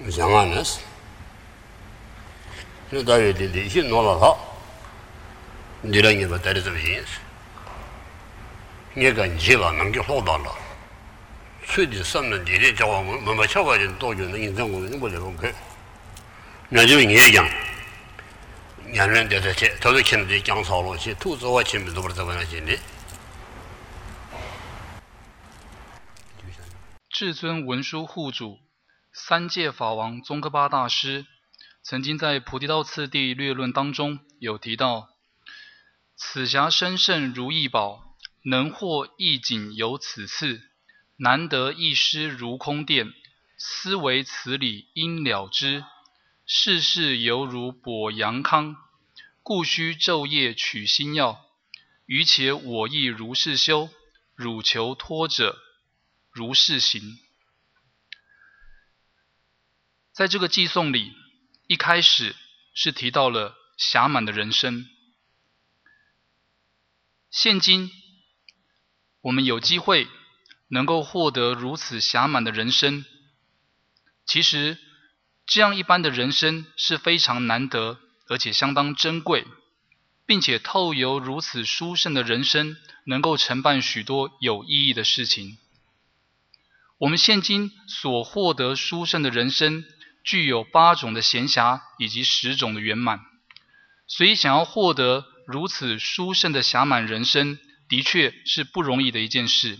一给。像俺那是，现在有的利息拿了他，你那你们带的这么现实，你跟急了，能给好大了。水的上面地的叫我们慢慢敲过去，多久能印证我你不得不看。那就你讲，年人在这些，都是亲的讲少了些，投资我亲的都不是这么样心的。至尊文殊护主。三界法王宗喀巴大师曾经在《菩提道次第略论》当中有提到：“此暇身胜如意宝，能获一景有此次，难得一师如空殿，思维此理应了之。世事犹如补阳康，故须昼夜取心药。余且我亦如是修，汝求托者如是行。”在这个寄颂里，一开始是提到了暇满的人生。现今我们有机会能够获得如此暇满的人生，其实这样一般的人生是非常难得，而且相当珍贵，并且透由如此殊胜的人生，能够承办许多有意义的事情。我们现今所获得殊胜的人生。具有八种的闲暇以及十种的圆满，所以想要获得如此殊胜的暇满人生，的确是不容易的一件事。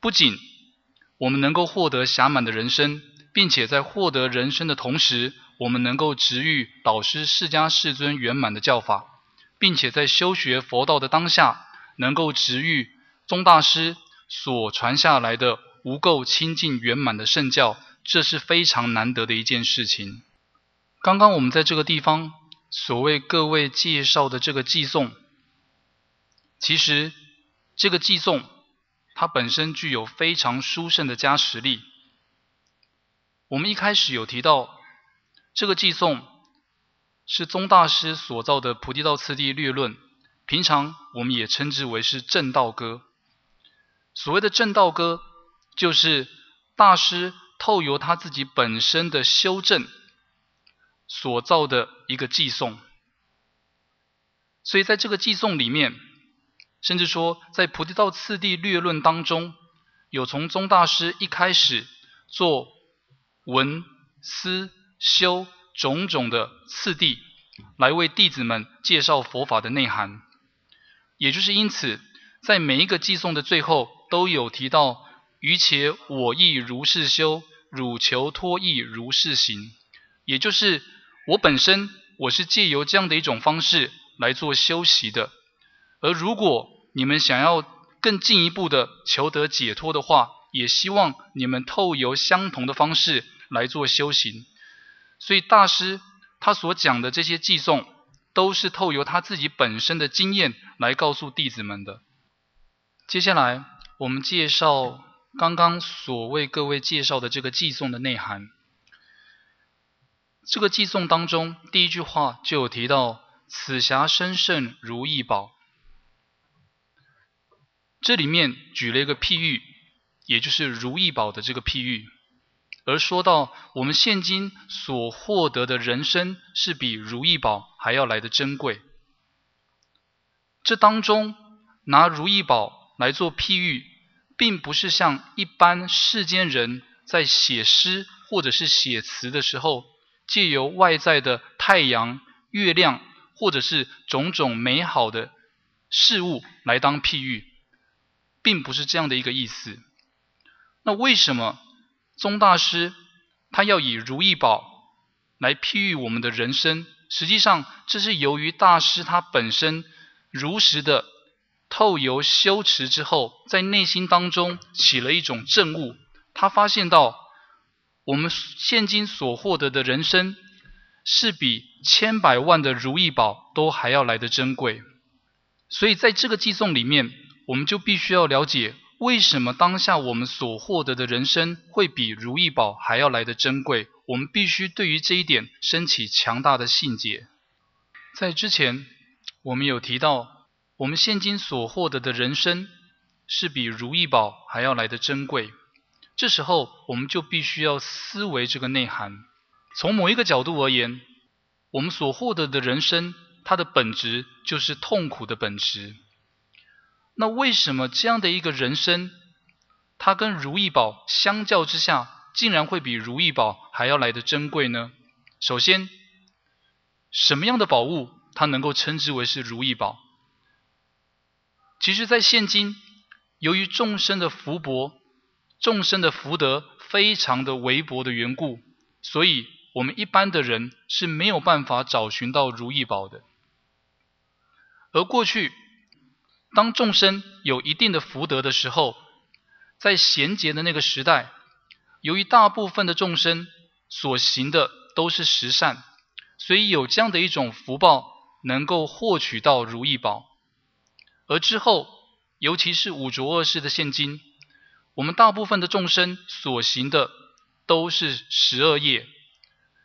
不仅我们能够获得暇满的人生，并且在获得人生的同时，我们能够直遇导师释迦世尊圆满的教法，并且在修学佛道的当下，能够直遇宗大师所传下来的无垢清净圆满的圣教。这是非常难得的一件事情。刚刚我们在这个地方所为各位介绍的这个寄颂，其实这个寄颂它本身具有非常殊胜的加持力。我们一开始有提到，这个寄颂是宗大师所造的《菩提道次第略论》，平常我们也称之为是正道歌。所谓的正道歌，就是大师。透由他自己本身的修正所造的一个寄送，所以在这个寄送里面，甚至说在《菩提道次第略论》当中，有从宗大师一开始做闻思修种种的次第，来为弟子们介绍佛法的内涵。也就是因此，在每一个寄送的最后，都有提到。于且我亦如是修，汝求脱亦如是行。也就是我本身，我是借由这样的一种方式来做修习的。而如果你们想要更进一步的求得解脱的话，也希望你们透由相同的方式来做修行。所以大师他所讲的这些寄颂，都是透由他自己本身的经验来告诉弟子们的。接下来我们介绍。刚刚所为各位介绍的这个寄颂的内涵，这个寄颂当中第一句话就有提到“此暇深胜如意宝”，这里面举了一个譬喻，也就是如意宝的这个譬喻，而说到我们现今所获得的人生是比如意宝还要来的珍贵。这当中拿如意宝来做譬喻。并不是像一般世间人在写诗或者是写词的时候借由外在的太阳、月亮，或者是种种美好的事物来当譬喻，并不是这样的一个意思。那为什么宗大师他要以如意宝来譬喻我们的人生？实际上，这是由于大师他本身如实的透由修持之后，在内心当中起了一种证悟，他发现到。我们现今所获得的人生，是比千百万的如意宝都还要来的珍贵。所以在这个寄送里面，我们就必须要了解，为什么当下我们所获得的人生会比如意宝还要来的珍贵？我们必须对于这一点升起强大的信解。在之前，我们有提到，我们现今所获得的人生，是比如意宝还要来的珍贵。这时候，我们就必须要思维这个内涵。从某一个角度而言，我们所获得的人生，它的本质就是痛苦的本质。那为什么这样的一个人生，它跟如意宝相较之下，竟然会比如意宝还要来的珍贵呢？首先，什么样的宝物，它能够称之为是如意宝？其实，在现今，由于众生的福薄。众生的福德非常的微薄的缘故，所以我们一般的人是没有办法找寻到如意宝的。而过去，当众生有一定的福德的时候，在贤劫的那个时代，由于大部分的众生所行的都是实善，所以有这样的一种福报，能够获取到如意宝。而之后，尤其是五浊恶世的现今。我们大部分的众生所行的都是十二业，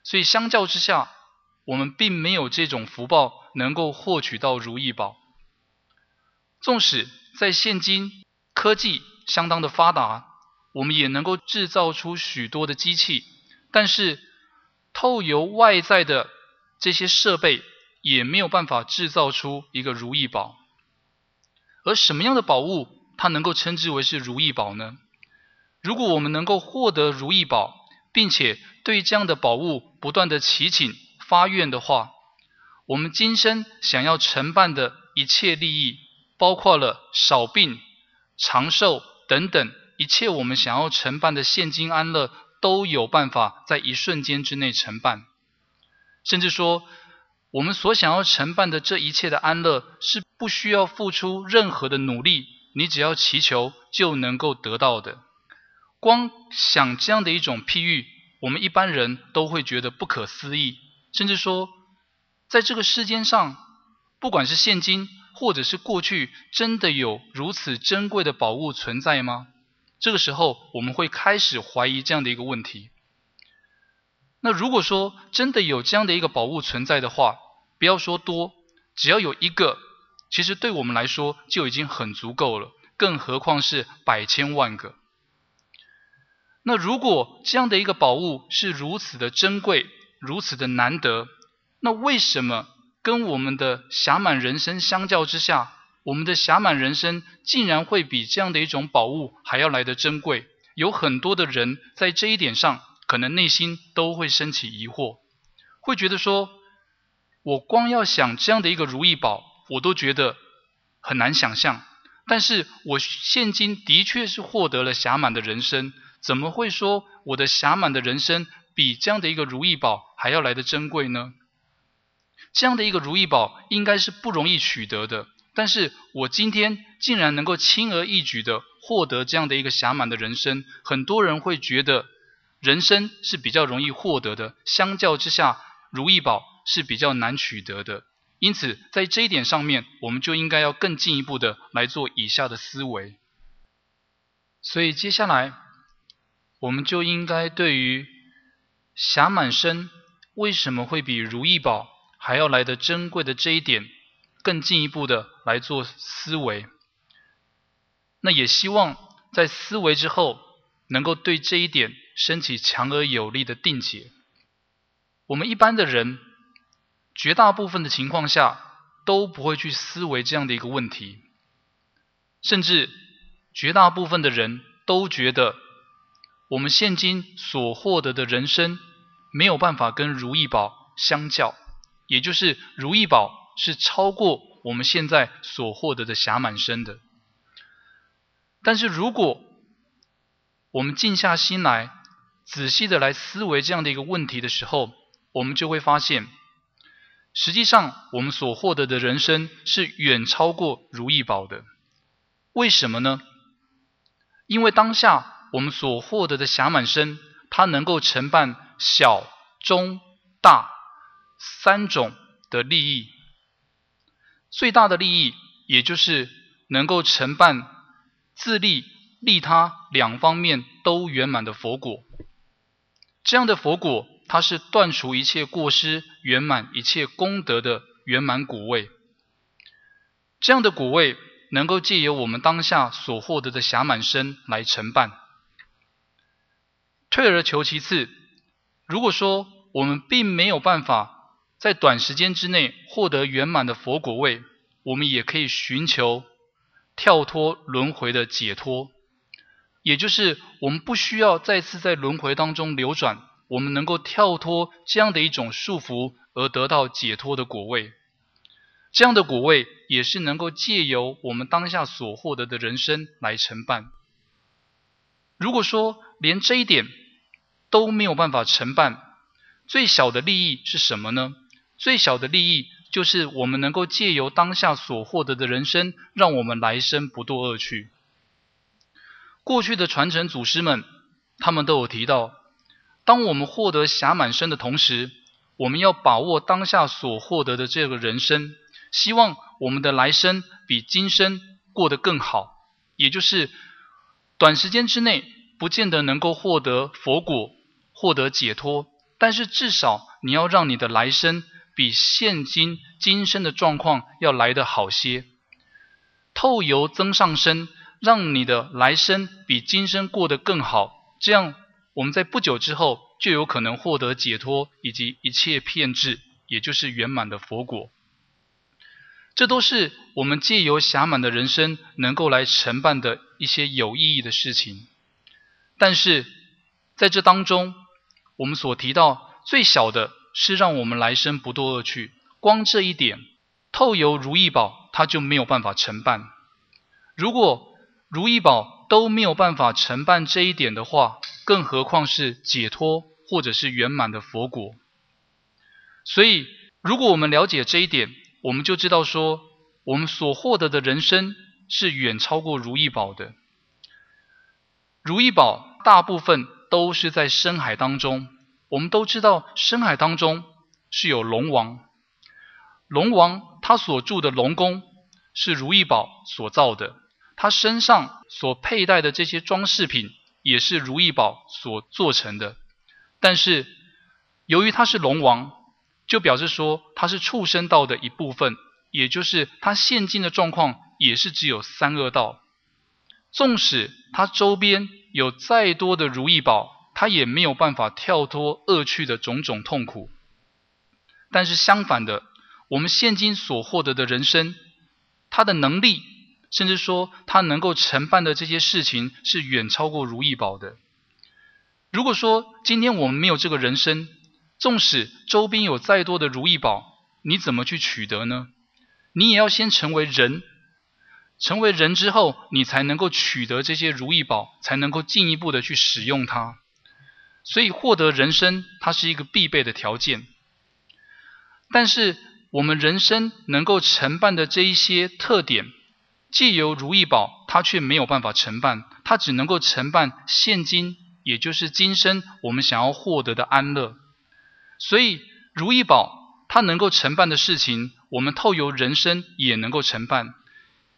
所以相较之下，我们并没有这种福报能够获取到如意宝。纵使在现今科技相当的发达，我们也能够制造出许多的机器，但是透由外在的这些设备，也没有办法制造出一个如意宝。而什么样的宝物？它能够称之为是如意宝呢？如果我们能够获得如意宝，并且对这样的宝物不断的祈请发愿的话，我们今生想要承办的一切利益，包括了少病、长寿等等一切我们想要承办的现金安乐，都有办法在一瞬间之内承办。甚至说，我们所想要承办的这一切的安乐，是不需要付出任何的努力。你只要祈求就能够得到的，光想这样的一种譬喻，我们一般人都会觉得不可思议，甚至说，在这个世间上，不管是现今或者是过去，真的有如此珍贵的宝物存在吗？这个时候，我们会开始怀疑这样的一个问题。那如果说真的有这样的一个宝物存在的话，不要说多，只要有一个。其实对我们来说就已经很足够了，更何况是百千万个。那如果这样的一个宝物是如此的珍贵、如此的难得，那为什么跟我们的暇满人生相较之下，我们的暇满人生竟然会比这样的一种宝物还要来得珍贵？有很多的人在这一点上，可能内心都会升起疑惑，会觉得说：我光要想这样的一个如意宝。我都觉得很难想象，但是我现今的确是获得了暇满的人生，怎么会说我的暇满的人生比这样的一个如意宝还要来的珍贵呢？这样的一个如意宝应该是不容易取得的，但是我今天竟然能够轻而易举的获得这样的一个暇满的人生，很多人会觉得人生是比较容易获得的，相较之下，如意宝是比较难取得的。因此，在这一点上面，我们就应该要更进一步的来做以下的思维。所以，接下来我们就应该对于暇满身为什么会比如意宝还要来的珍贵的这一点，更进一步的来做思维。那也希望在思维之后，能够对这一点升起强而有力的定解。我们一般的人。绝大部分的情况下都不会去思维这样的一个问题，甚至绝大部分的人都觉得，我们现今所获得的人生没有办法跟如意宝相较，也就是如意宝是超过我们现在所获得的暇满身的。但是如果我们静下心来，仔细的来思维这样的一个问题的时候，我们就会发现，实际上我们所获得的人生是远超过如意宝的。为什么呢？因为当下我们所获得的暇满身，它能够承办小、中、大三种的利益。最大的利益，也就是能够承办自利、利他两方面都圆满的佛果。这样的佛果，它是断除一切过失、圆满一切功德的圆满果位。这样的果位。能够借由我们当下所获得的暇满身来承办。退而求其次，如果说我们并没有办法在短时间之内获得圆满的佛果位，我们也可以寻求跳脱轮回的解脱，也就是我们不需要再次在轮回当中流转，我们能够跳脱这样的一种束缚而得到解脱的果位。这样的果位也是能够借由我们当下所获得的人生来承办。如果说连这一点都没有办法承办，最小的利益是什么呢？最小的利益就是我们能够借由当下所获得的人生，让我们来生不堕恶趣。过去的传承祖师们，他们都有提到，当我们获得暇满身的同时，我们要把握当下所获得的这个人生。希望我们的来生比今生过得更好，也就是短时间之内不见得能够获得佛果、获得解脱，但是至少你要让你的来生比现今今生的状况要来得好些。透由增上身，让你的来生比今生过得更好，这样我们在不久之后就有可能获得解脱以及一切片智，也就是圆满的佛果。这都是我们借由暇满的人生能够来承办的一些有意义的事情，但是在这当中，我们所提到最小的是让我们来生不堕恶趣，光这一点，透由如意宝它就没有办法承办。如果如意宝都没有办法承办这一点的话，更何况是解脱或者是圆满的佛果。所以，如果我们了解这一点，我们就知道说，我们所获得的人生是远超过如意宝的。如意宝大部分都是在深海当中，我们都知道深海当中是有龙王，龙王他所住的龙宫是如意宝所造的，他身上所佩戴的这些装饰品也是如意宝所做成的。但是由于他是龙王。就表示说，它是畜生道的一部分，也就是它现今的状况也是只有三恶道。纵使它周边有再多的如意宝，它也没有办法跳脱恶趣的种种痛苦。但是相反的，我们现今所获得的人生，它的能力，甚至说他能够承办的这些事情，是远超过如意宝的。如果说今天我们没有这个人生，纵使周边有再多的如意宝，你怎么去取得呢？你也要先成为人，成为人之后，你才能够取得这些如意宝，才能够进一步的去使用它。所以获得人生，它是一个必备的条件。但是我们人生能够承办的这一些特点，既由如意宝，它却没有办法承办，它只能够承办现今，也就是今生我们想要获得的安乐。所以，如意宝它能够承办的事情，我们透由人生也能够承办；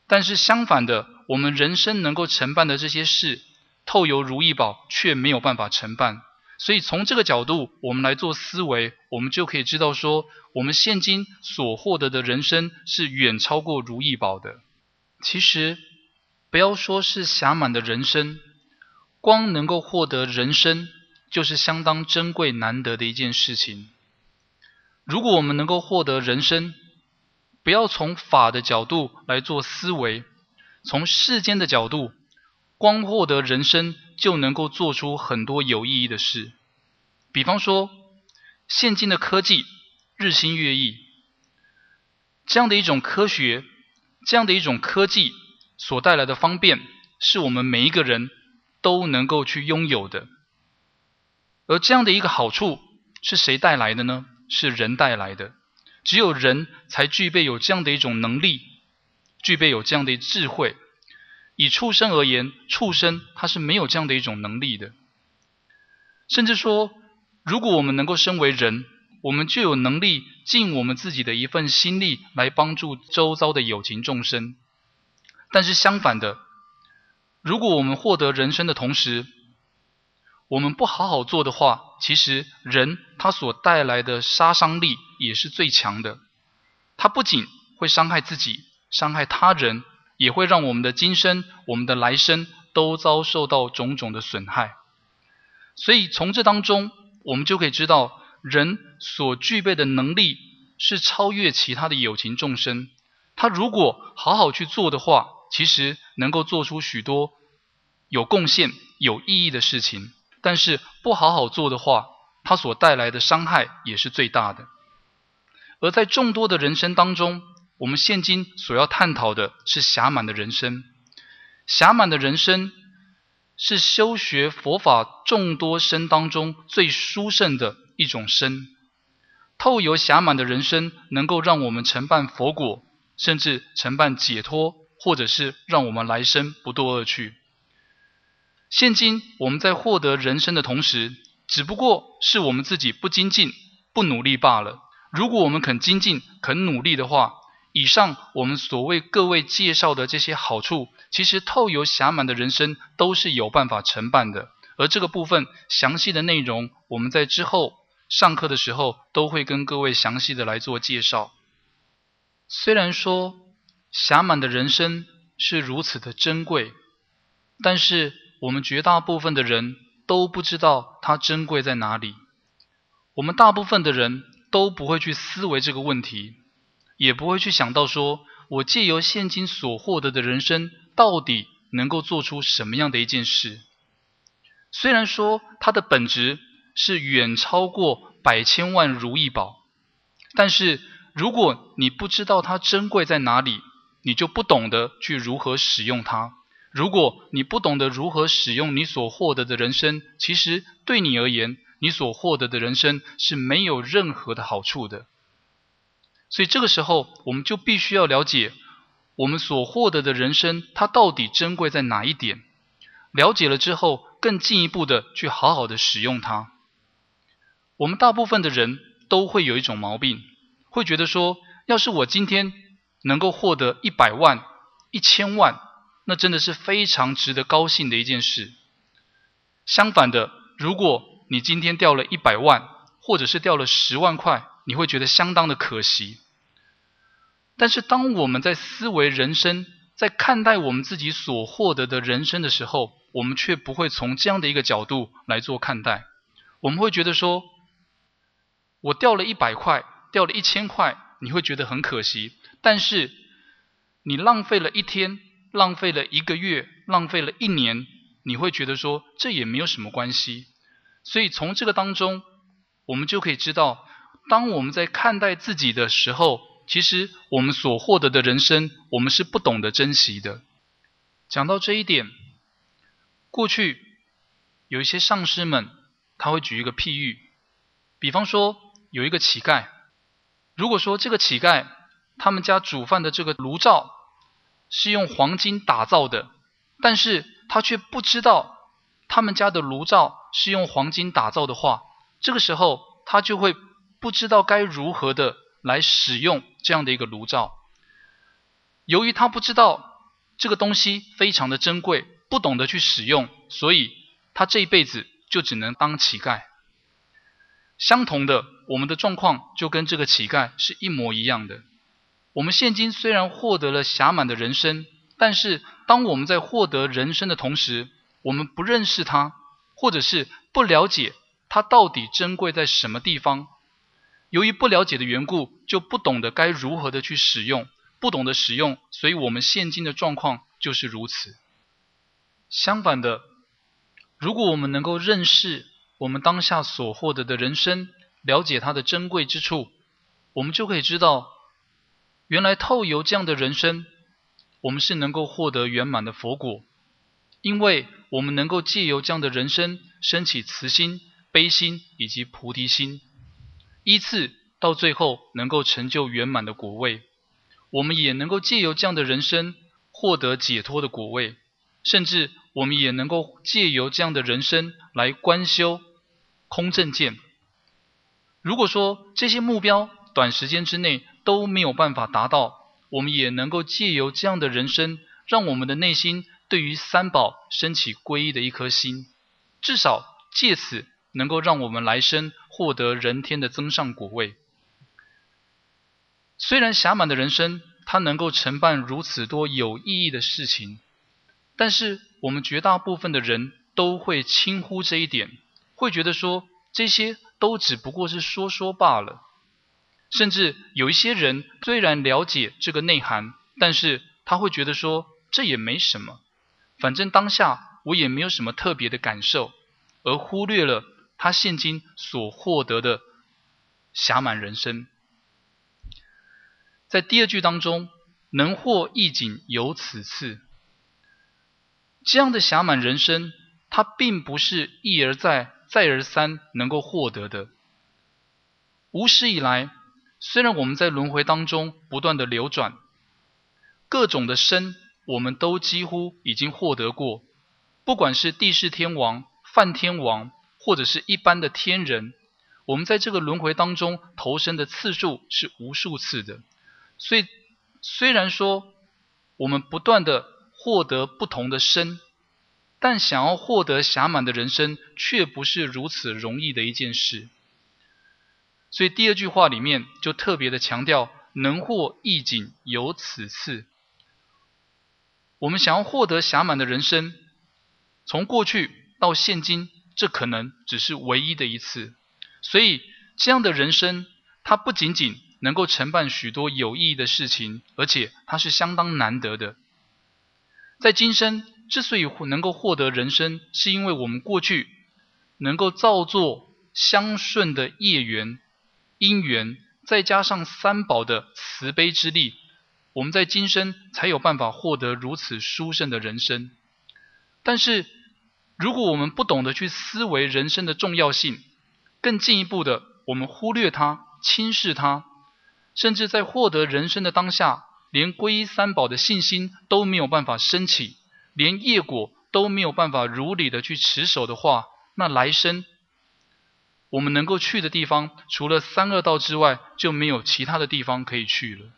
但是相反的，我们人生能够承办的这些事，透由如意宝却没有办法承办。所以，从这个角度，我们来做思维，我们就可以知道说，我们现今所获得的人生是远超过如意宝的。其实，不要说是暇满的人生，光能够获得人生。就是相当珍贵难得的一件事情。如果我们能够获得人生，不要从法的角度来做思维，从世间的角度，光获得人生就能够做出很多有意义的事。比方说，现今的科技日新月异，这样的一种科学，这样的一种科技所带来的方便，是我们每一个人都能够去拥有的。而这样的一个好处是谁带来的呢？是人带来的。只有人才具备有这样的一种能力，具备有这样的智慧。以畜生而言，畜生他是没有这样的一种能力的。甚至说，如果我们能够身为人，我们就有能力尽我们自己的一份心力来帮助周遭的有情众生。但是相反的，如果我们获得人生的同时，我们不好好做的话，其实人他所带来的杀伤力也是最强的。他不仅会伤害自己，伤害他人，也会让我们的今生、我们的来生都遭受到种种的损害。所以从这当中，我们就可以知道，人所具备的能力是超越其他的有情众生。他如果好好去做的话，其实能够做出许多有贡献、有意义的事情。但是不好好做的话，它所带来的伤害也是最大的。而在众多的人生当中，我们现今所要探讨的是暇满的人生。暇满的人生是修学佛法众多生当中最殊胜的一种生。透由暇满的人生，能够让我们承办佛果，甚至承办解脱，或者是让我们来生不堕恶趣。现今我们在获得人生的同时，只不过是我们自己不精进、不努力罢了。如果我们肯精进、肯努力的话，以上我们所为各位介绍的这些好处，其实透由暇满的人生都是有办法承办的。而这个部分详细的内容，我们在之后上课的时候都会跟各位详细的来做介绍。虽然说暇满的人生是如此的珍贵，但是。我们绝大部分的人都不知道它珍贵在哪里，我们大部分的人都不会去思维这个问题，也不会去想到说，我借由现今所获得的人生，到底能够做出什么样的一件事。虽然说它的本质是远超过百千万如意宝，但是如果你不知道它珍贵在哪里，你就不懂得去如何使用它。如果你不懂得如何使用你所获得的人生，其实对你而言，你所获得的人生是没有任何的好处的。所以这个时候，我们就必须要了解我们所获得的人生，它到底珍贵在哪一点？了解了之后，更进一步的去好好的使用它。我们大部分的人都会有一种毛病，会觉得说，要是我今天能够获得一百万、一千万。那真的是非常值得高兴的一件事。相反的，如果你今天掉了一百万，或者是掉了十万块，你会觉得相当的可惜。但是，当我们在思维人生，在看待我们自己所获得的人生的时候，我们却不会从这样的一个角度来做看待。我们会觉得说，我掉了一百块，掉了一千块，你会觉得很可惜。但是，你浪费了一天。浪费了一个月，浪费了一年，你会觉得说这也没有什么关系。所以从这个当中，我们就可以知道，当我们在看待自己的时候，其实我们所获得的人生，我们是不懂得珍惜的。讲到这一点，过去有一些上师们，他会举一个譬喻，比方说有一个乞丐，如果说这个乞丐他们家煮饭的这个炉灶。是用黄金打造的，但是他却不知道他们家的炉灶是用黄金打造的话，这个时候他就会不知道该如何的来使用这样的一个炉灶。由于他不知道这个东西非常的珍贵，不懂得去使用，所以他这一辈子就只能当乞丐。相同的，我们的状况就跟这个乞丐是一模一样的。我们现今虽然获得了暇满的人生，但是当我们在获得人生的同时，我们不认识它，或者是不了解它到底珍贵在什么地方。由于不了解的缘故，就不懂得该如何的去使用，不懂得使用，所以我们现今的状况就是如此。相反的，如果我们能够认识我们当下所获得的人生，了解它的珍贵之处，我们就可以知道，原来透由这样的人生，我们是能够获得圆满的佛果，因为我们能够借由这样的人生，升起慈心、悲心以及菩提心，依次到最后能够成就圆满的果位。我们也能够借由这样的人生，获得解脱的果位，甚至我们也能够借由这样的人生来观修。空正见。如果说这些目标短时间之内都没有办法达到，我们也能够借由这样的人生，让我们的内心对于三宝升起皈依的一颗心，至少借此能够让我们来生获得人天的增上果位。虽然暇满的人生，它能够承办如此多有意义的事情，但是我们绝大部分的人都会轻忽这一点。会觉得说这些都只不过是说说罢了，甚至有一些人虽然了解这个内涵，但是他会觉得说这也没什么，反正当下我也没有什么特别的感受，而忽略了他现今所获得的暇满人生。在第二句当中，能获意境有此次，这样的暇满人生，它并不是一而再。再而三能够获得的，无始以来，虽然我们在轮回当中不断的流转，各种的身我们都几乎已经获得过，不管是地势天王、梵天王，或者是一般的天人，我们在这个轮回当中投生的次数是无数次的。所以，虽然说我们不断的获得不同的身。但想要获得暇满的人生，却不是如此容易的一件事。所以第二句话里面就特别的强调，能获意境有此次。我们想要获得暇满的人生，从过去到现今，这可能只是唯一的一次。所以这样的人生，它不仅仅能够承办许多有意义的事情，而且它是相当难得的，在今生。之所以能够获得人生，是因为我们过去能够造作相顺的业缘、因缘，再加上三宝的慈悲之力，我们在今生才有办法获得如此殊胜的人生。但是，如果我们不懂得去思维人生的重要性，更进一步的，我们忽略它、轻视它，甚至在获得人生的当下，连皈依三宝的信心都没有办法升起。连业果都没有办法如理的去持守的话，那来生我们能够去的地方，除了三恶道之外，就没有其他的地方可以去了。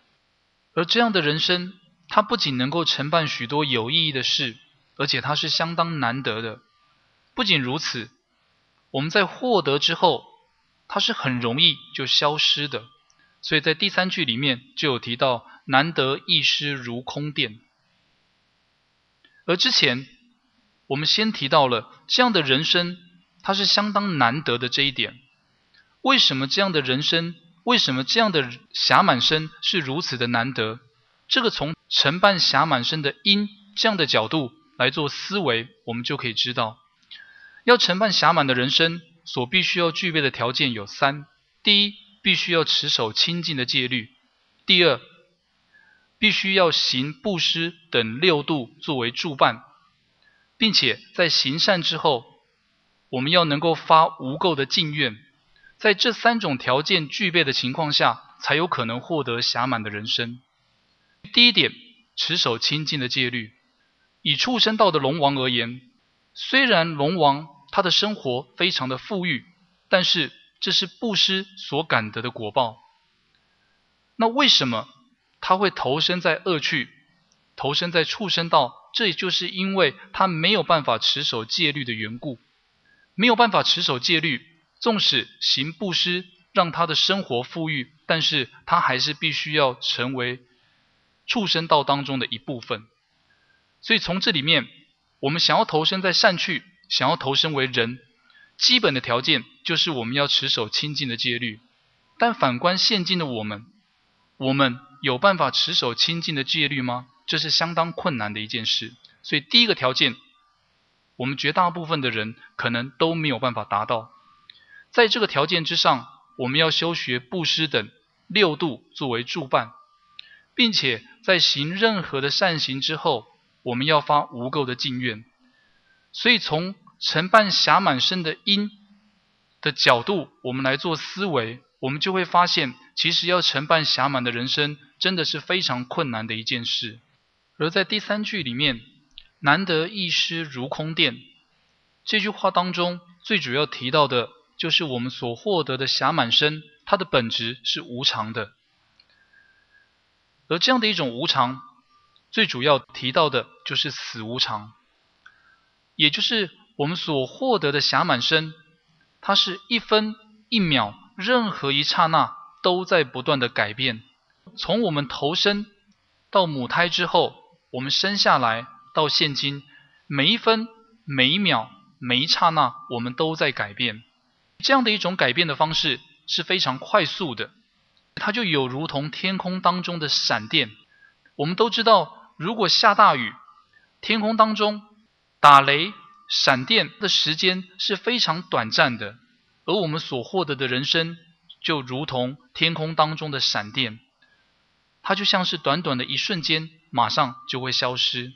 而这样的人生，它不仅能够承办许多有意义的事，而且它是相当难得的。不仅如此，我们在获得之后，它是很容易就消失的。所以在第三句里面就有提到：“难得一失如空电。”而之前，我们先提到了这样的人生，它是相当难得的这一点。为什么这样的人生，为什么这样的侠满生是如此的难得？这个从承办侠满生的因这样的角度来做思维，我们就可以知道，要承办侠满的人生，所必须要具备的条件有三：第一，必须要持守清净的戒律；第二，必须要行布施等六度作为助伴，并且在行善之后，我们要能够发无垢的净愿，在这三种条件具备的情况下，才有可能获得暇满的人生。第一点，持守清净的戒律。以畜生道的龙王而言，虽然龙王他的生活非常的富裕，但是这是布施所感得的果报。那为什么？他会投身在恶趣，投身在畜生道，这也就是因为他没有办法持守戒律的缘故，没有办法持守戒律，纵使行布施，让他的生活富裕，但是他还是必须要成为畜生道当中的一部分。所以从这里面，我们想要投身在善趣，想要投身为人，基本的条件就是我们要持守清净的戒律。但反观现今的我们，我们。有办法持守清净的戒律吗？这是相当困难的一件事。所以第一个条件，我们绝大部分的人可能都没有办法达到。在这个条件之上，我们要修学布施等六度作为助伴，并且在行任何的善行之后，我们要发无垢的净愿。所以从承办暇满身的因的角度，我们来做思维，我们就会发现，其实要承办暇满的人生，真的是非常困难的一件事。而在第三句里面，“难得一失如空殿”这句话当中，最主要提到的。就是我们所获得的暇满身，它的本质是无常的。而这样的一种无常，最主要提到的就是死无常，也就是我们所获得的暇满身，它是一分一秒，任何一刹那都在不断的改变。从我们投生到母胎之后，我们生下来到现今，每一分、每一秒、每一刹那，我们都在改变。这样的一种改变的方式是非常快速的，它就有如同天空当中的闪电。我们都知道，如果下大雨，天空当中打雷、闪电的时间是非常短暂的，而我们所获得的人生就如同天空当中的闪电，它就像是短短的一瞬间，马上就会消失。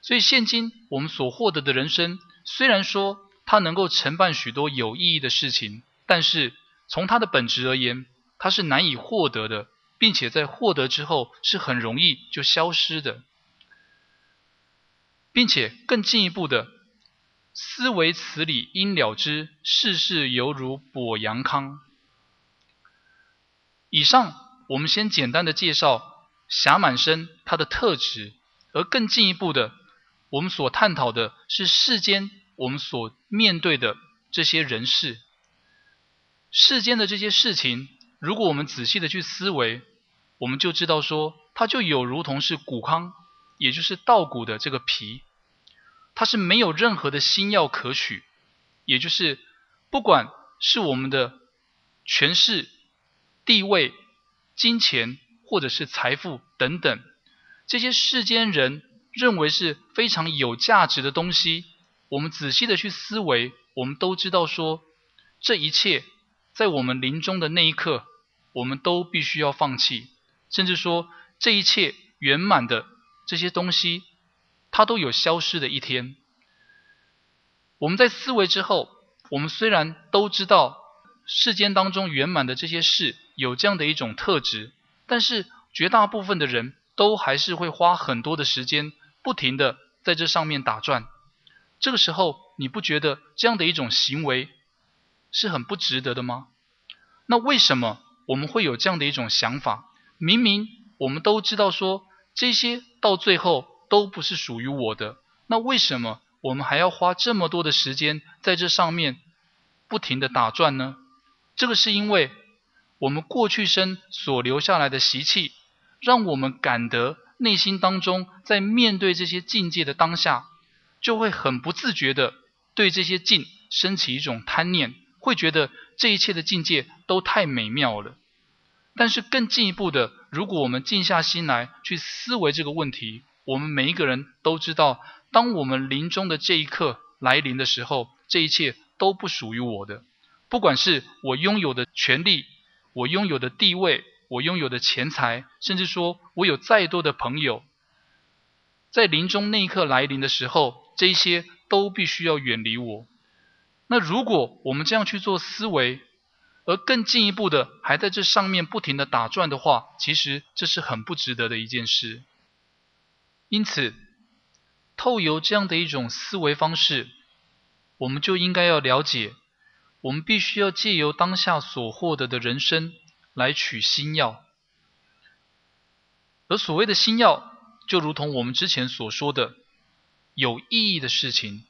所以，现今我们所获得的人生，虽然说，它能够承办许多有意义的事情，但是从它的本质而言，它是难以获得的，并且在获得之后是很容易就消失的，并且更进一步的思维此理应了之，世事犹如跛阳康。以上我们先简单的介绍侠满身它的特质，而更进一步的，我们所探讨的是世间。我们所面对的这些人事，世间的这些事情，如果我们仔细的去思维，我们就知道说，它就有如同是谷糠，也就是稻谷的这个皮，它是没有任何的新药可取，也就是不管是我们的权势、地位、金钱，或者是财富等等，这些世间人认为是非常有价值的东西。我们仔细的去思维，我们都知道说，这一切在我们临终的那一刻，我们都必须要放弃，甚至说这一切圆满的这些东西，它都有消失的一天。我们在思维之后，我们虽然都知道世间当中圆满的这些事有这样的一种特质，但是绝大部分的人都还是会花很多的时间，不停的在这上面打转。这个时候，你不觉得这样的一种行为是很不值得的吗？那为什么我们会有这样的一种想法？明明我们都知道说这些到最后都不是属于我的，那为什么我们还要花这么多的时间在这上面不停的打转呢？这个是因为我们过去生所留下来的习气，让我们感得内心当中在面对这些境界的当下。就会很不自觉的对这些境升起一种贪念，会觉得这一切的境界都太美妙了。但是更进一步的，如果我们静下心来去思维这个问题，我们每一个人都知道，当我们临终的这一刻来临的时候，这一切都不属于我的。不管是我拥有的权利，我拥有的地位，我拥有的钱财，甚至说我有再多的朋友，在临终那一刻来临的时候。这些都必须要远离我。那如果我们这样去做思维，而更进一步的还在这上面不停的打转的话，其实这是很不值得的一件事。因此，透由这样的一种思维方式，我们就应该要了解，我们必须要借由当下所获得的人生来取新药。而所谓的新药，就如同我们之前所说的。有意义的事情，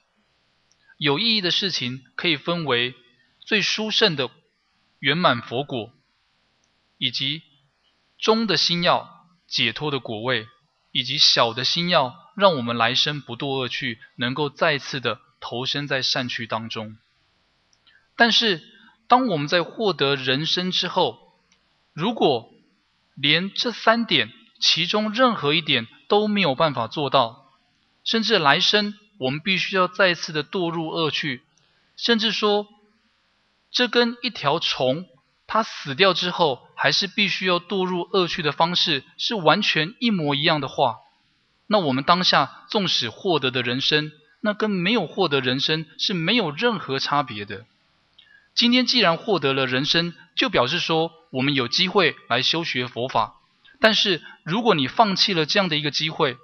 有意义的事情可以分为最殊胜的圆满佛果，以及中的心药解脱的果位，以及小的心要让我们来生不堕恶趣，能够再次的投身在善趣当中。但是，当我们在获得人生之后，如果连这三点其中任何一点都没有办法做到，甚至来生，我们必须要再次的堕入恶趣，甚至说，这跟一条虫他死掉之后还是必须要堕入恶趣的方式是完全一模一样的话，那我们当下纵使获得的人生，那跟没有获得人生是没有任何差别的。今天既然获得了人生，就表示说我们有机会来修学佛法。但是如果你放弃了这样的一个机会，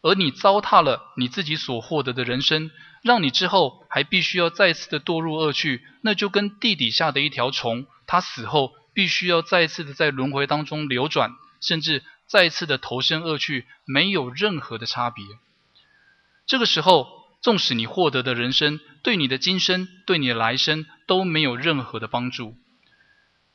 而你糟蹋了你自己所获得的人生，让你之后还必须要再次的堕入恶趣，那就跟地底下的一条虫，他死后必须要再次的在轮回当中流转，甚至再次的投身恶趣，没有任何的差别。这个时候，纵使你获得的人生，对你的今生、对你的来生都没有任何的帮助。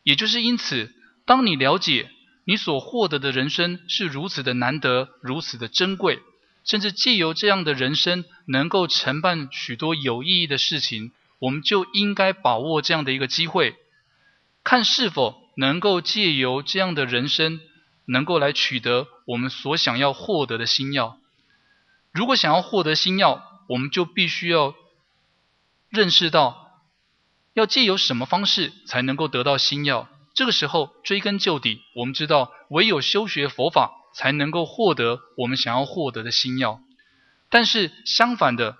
也就是因此，当你了解你所获得的人生是如此的难得、如此的珍贵。甚至借由这样的人生，能够承办许多有意义的事情，我们就应该把握这样的一个机会，看是否能够借由这样的人生，能够来取得我们所想要获得的星耀。如果想要获得星耀，我们就必须要认识到，要借由什么方式才能够得到星耀。这个时候追根究底，我们知道唯有修学佛法。才能够获得我们想要获得的星耀。但是相反的，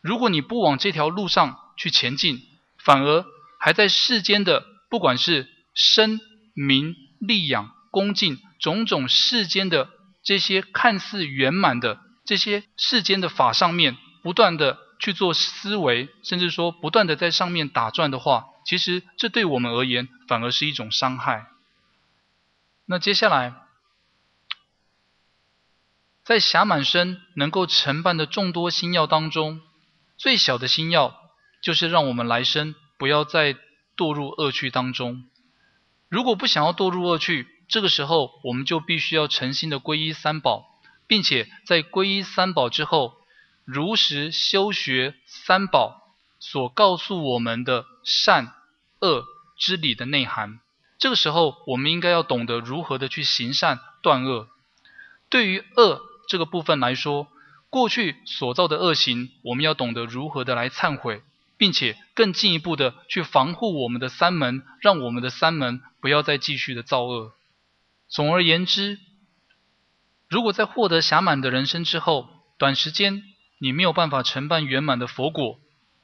如果你不往这条路上去前进，反而还在世间的不管是身、名、利养、恭敬种种世间的这些看似圆满的这些世间的法上面，不断的去做思维，甚至说不断的在上面打转的话，其实这对我们而言反而是一种伤害。那接下来。在暇满身能够承办的众多星耀当中，最小的星耀就是让我们来生不要再堕入恶趣当中。如果不想要堕入恶趣，这个时候我们就必须要诚心的皈依三宝，并且在皈依三宝之后，如实修学三宝所告诉我们的善恶之理的内涵。这个时候，我们应该要懂得如何的去行善断恶。对于恶，这个部分来说，过去所造的恶行，我们要懂得如何的来忏悔，并且更进一步的去防护我们的三门，让我们的三门不要再继续的造恶。总而言之，如果在获得暇满的人生之后，短时间你没有办法承办圆满的佛果，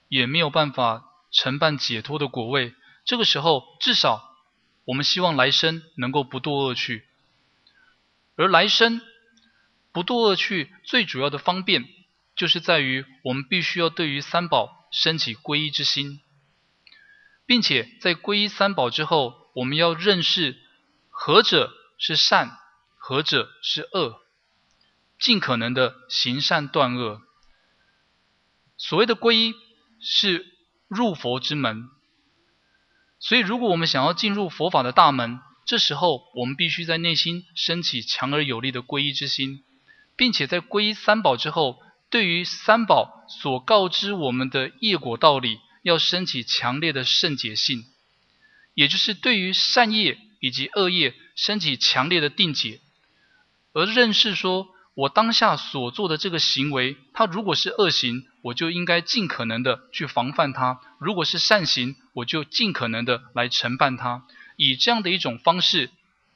也没有办法承办解脱的果位，这个时候至少我们希望来生能够不堕恶趣，而来生。不堕恶趣最主要的方便，就是在于我们必须要对于三宝升起皈依之心，并且在皈依三宝之后，我们要认识何者是善，何者是恶，尽可能的行善断恶。所谓的皈依是入佛之门，所以如果我们想要进入佛法的大门，这时候我们必须在内心升起强而有力的皈依之心。并且在皈依三宝之后，对于三宝所告知我们的业果道理，要升起强烈的圣解性，也就是对于善业以及恶业升起强烈的定解，而认识说，我当下所做的这个行为，它如果是恶行，我就应该尽可能的去防范它；如果是善行，我就尽可能的来承办它。以这样的一种方式，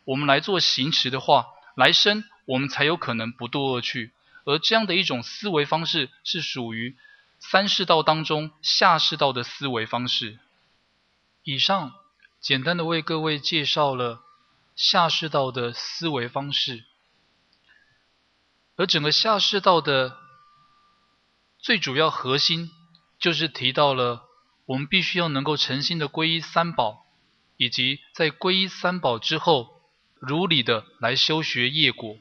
我们来做行持的话，来生。我们才有可能不堕恶趣，而这样的一种思维方式是属于三世道当中下世道的思维方式。以上简单的为各位介绍了下世道的思维方式，而整个下世道的最主要核心就是提到了我们必须要能够诚心的皈依三宝，以及在皈依三宝之后，如理的来修学业果。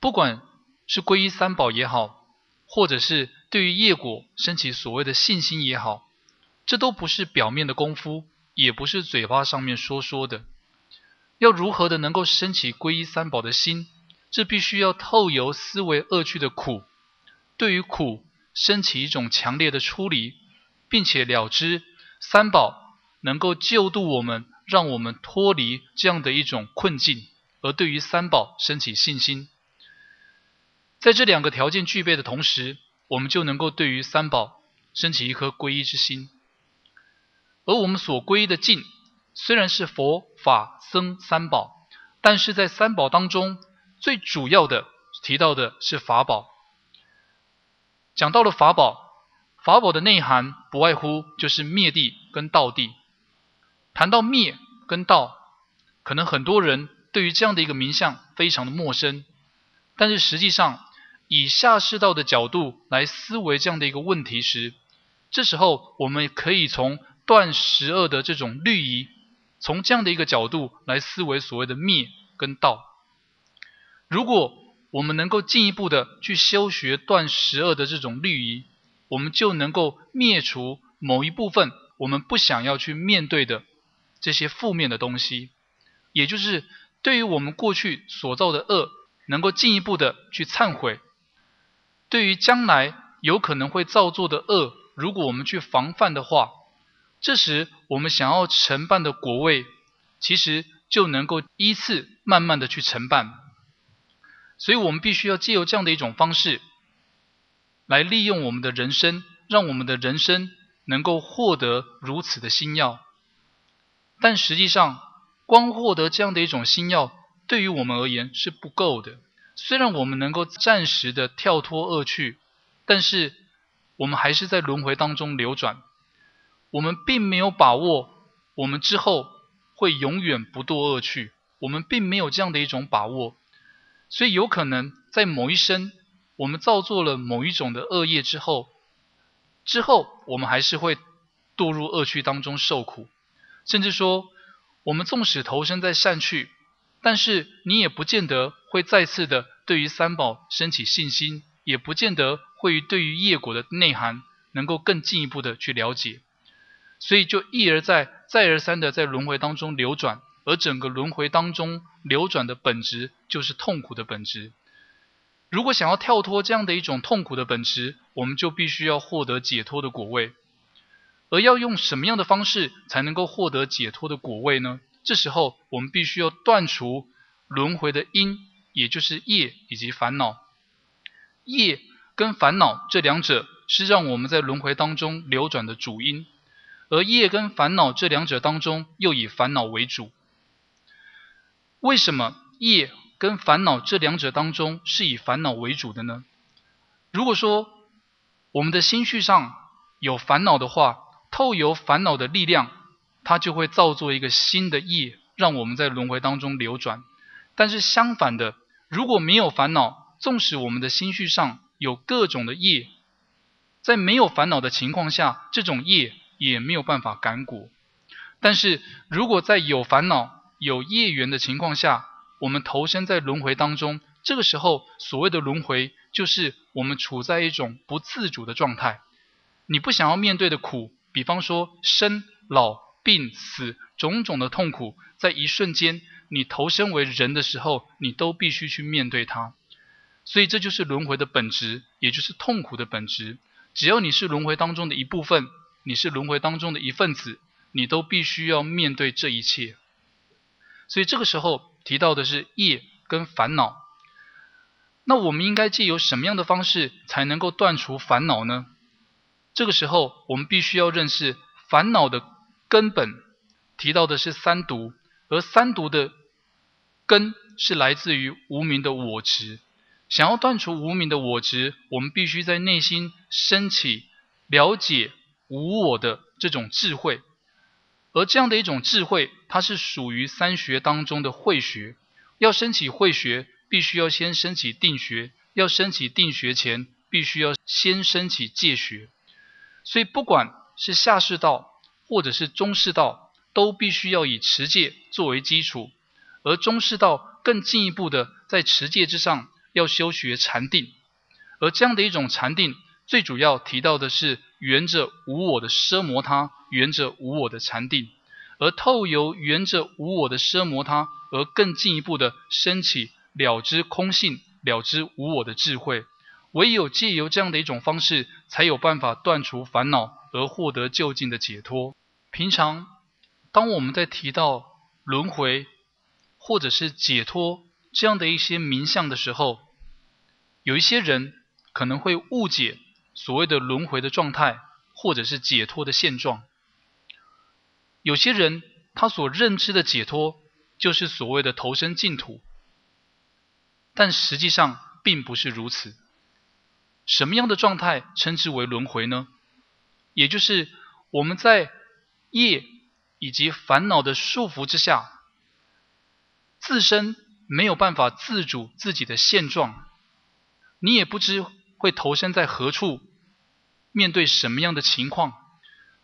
不管是皈依三宝也好，或者是对于业果升起所谓的信心也好，这都不是表面的功夫，也不是嘴巴上面说说的。要如何的能够升起皈依三宝的心，这必须要透由思维恶趣的苦，对于苦升起一种强烈的出离，并且了知三宝能够救度我们，让我们脱离这样的一种困境，而对于三宝升起信心。在这两个条件具备的同时，我们就能够对于三宝升起一颗皈依之心。而我们所皈依的境，虽然是佛法僧三宝，但是在三宝当中最主要的提到的是法宝。讲到了法宝，法宝的内涵不外乎就是灭地跟道地。谈到灭跟道，可能很多人对于这样的一个名相非常的陌生，但是实际上以下士道的角度来思维这样的一个问题时，这时候我们可以从断十恶的这种律仪，从这样的一个角度来思维所谓的灭跟道。如果我们能够进一步的去修学断十恶的这种律仪，我们就能够灭除某一部分我们不想要去面对的。这些负面的东西，也就是对于我们过去所造的恶，能够进一步的去忏悔；对于将来有可能会造作的恶，如果我们去防范的话，这时我们想要承办的果位，其实就能够依次慢慢的去承办。所以，我们必须要借由这样的一种方式，来利用我们的人生，让我们的人生能够获得如此的心药。但实际上，光获得这样的一种心药，对于我们而言是不够的。虽然我们能够暂时的跳脱恶趣，但是我们还是在轮回当中流转。我们并没有把握，我们之后会永远不堕恶趣。我们并没有这样的一种把握，所以有可能在某一生，我们造作了某一种的恶业之后，之后我们还是会堕入恶趣当中受苦。甚至说，我们纵使投身在善趣，但是你也不见得会再次的对于三宝升起信心，也不见得会对于业果的内涵能够更进一步的去了解，所以就一而再、再而三的在轮回当中流转，而整个轮回当中流转的本质就是痛苦的本质。如果想要跳脱这样的一种痛苦的本质，我们就必须要获得解脱的果位。而要用什么样的方式才能够获得解脱的果位呢？这时候我们必须要断除轮回的因，也就是业以及烦恼。业跟烦恼这两者是让我们在轮回当中流转的主因，而业跟烦恼这两者当中又以烦恼为主。为什么业跟烦恼这两者当中是以烦恼为主的呢？如果说我们的心绪上有烦恼的话，透由烦恼的力量，它就会造作一个新的业，让我们在轮回当中流转。但是相反的，如果没有烦恼，纵使我们的心绪上有各种的业，在没有烦恼的情况下，这种业也没有办法感果。但是如果在有烦恼、有业缘的情况下，我们投身在轮回当中，这个时候所谓的轮回，就是我们处在一种不自主的状态，你不想要面对的苦。比方说生老病死种种的痛苦，在一瞬间你投身为人的时候，你都必须去面对它。所以这就是轮回的本质，也就是痛苦的本质。只要你是轮回当中的一部分，你是轮回当中的一份子，你都必须要面对这一切。所以这个时候提到的是业跟烦恼。那我们应该借由什么样的方式才能够断除烦恼呢？这个时候，我们必须要认识烦恼的根本，提到的是三毒，而三毒的根是来自于无名的我执。想要断除无名的我执，我们必须在内心升起了解无我的这种智慧。而这样的一种智慧，它是属于三学当中的慧学。要升起慧学，必须要先升起定学。要升起定学前，必须要先升起戒学。所以，不管是下士道或者是中士道，都必须要以持戒作为基础；而中士道更进一步的，在持戒之上要修学禅定。而这样的一种禅定，最主要提到的是圆着无我的奢摩他，圆着无我的禅定，而透由圆着无我的奢摩他，而更进一步的升起了知空性、了知无我的智慧。唯有借由这样的一种方式，才有办法断除烦恼而获得就近的解脱。平常，当我们在提到轮回或者是解脱这样的一些名相的时候，有一些人可能会误解所谓的轮回的状态，或者是解脱的现状。有些人他所认知的解脱就是所谓的投身净土，但实际上并不是如此。什么样的状态称之为轮回呢？也就是我们在业以及烦恼的束缚之下，自身没有办法自主自己的现状，你也不知会投身在何处，面对什么样的情况，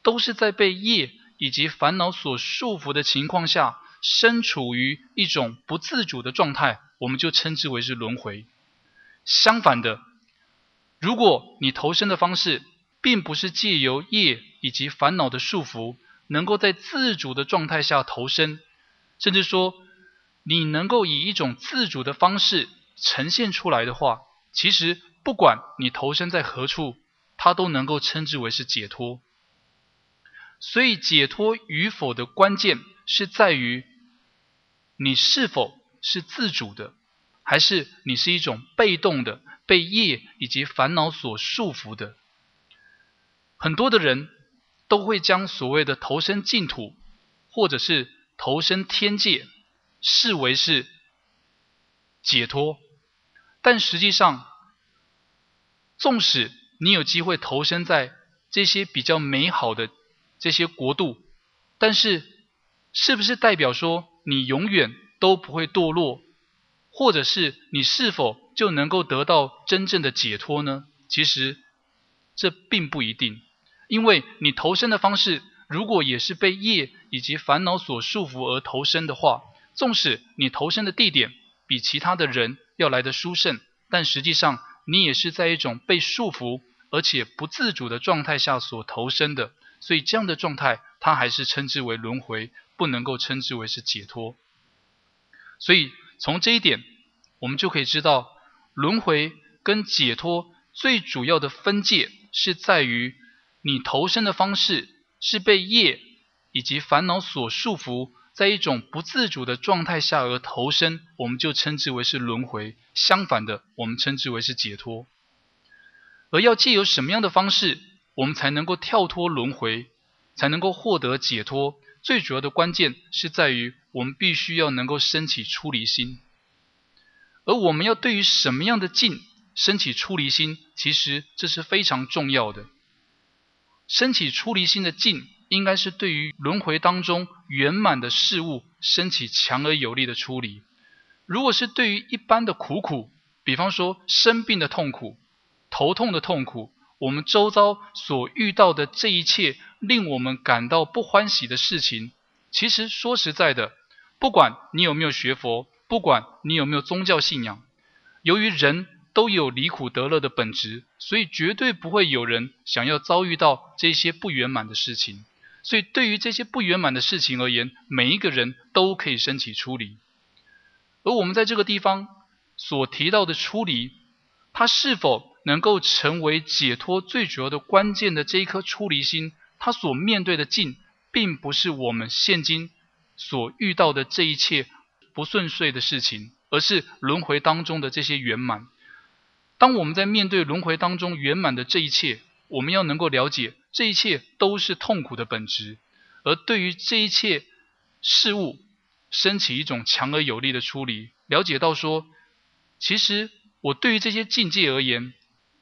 都是在被业以及烦恼所束缚的情况下，身处于一种不自主的状态，我们就称之为是轮回。相反的。如果你投身的方式，并不是借由业以及烦恼的束缚，能够在自主的状态下投身，甚至说你能够以一种自主的方式呈现出来的话，其实不管你投身在何处，它都能够称之为是解脱。所以解脱与否的关键是在于你是否是自主的，还是你是一种被动的。被业以及烦恼所束缚的很多的人，都会将所谓的投身净土，或者是投身天界，视为是解脱。但实际上，纵使你有机会投身在这些比较美好的这些国度，但是，是不是代表说你永远都不会堕落？或者是你是否就能够得到真正的解脱呢？其实这并不一定，因为你投身的方式如果也是被业以及烦恼所束缚而投身的话，纵使你投身的地点比其他的人要来的殊胜，但实际上你也是在一种被束缚而且不自主的状态下所投身的，所以这样的状态它还是称之为轮回，不能够称之为是解脱。所以从这一点。我们就可以知道，轮回跟解脱最主要的分界是在于，你投身的方式是被业以及烦恼所束缚，在一种不自主的状态下而投身，我们就称之为是轮回；相反的，我们称之为是解脱。而要借由什么样的方式，我们才能够跳脱轮回，才能够获得解脱？最主要的关键是在于，我们必须要能够升起出离心。而我们要对于什么样的境升起出离心，其实这是非常重要的。升起出离心的境，应该是对于轮回当中圆满的事物升起强而有力的出离。如果是对于一般的苦苦，比方说生病的痛苦、头痛的痛苦，我们周遭所遇到的这一切令我们感到不欢喜的事情，其实说实在的，不管你有没有学佛。不管你有没有宗教信仰，由于人都有离苦得乐的本质，所以绝对不会有人想要遭遇到这些不圆满的事情。所以对于这些不圆满的事情而言，每一个人都可以升起出离。而我们在这个地方所提到的出离，它是否能够成为解脱最主要的关键的这一颗出离心，它所面对的境，并不是我们现今所遇到的这一切。不顺遂的事情，而是轮回当中的这些圆满。当我们在面对轮回当中圆满的这一切，我们要能够了解这一切都是痛苦的本质。而对于这一切事物，升起一种强而有力的出离，了解到说，其实我对于这些境界而言，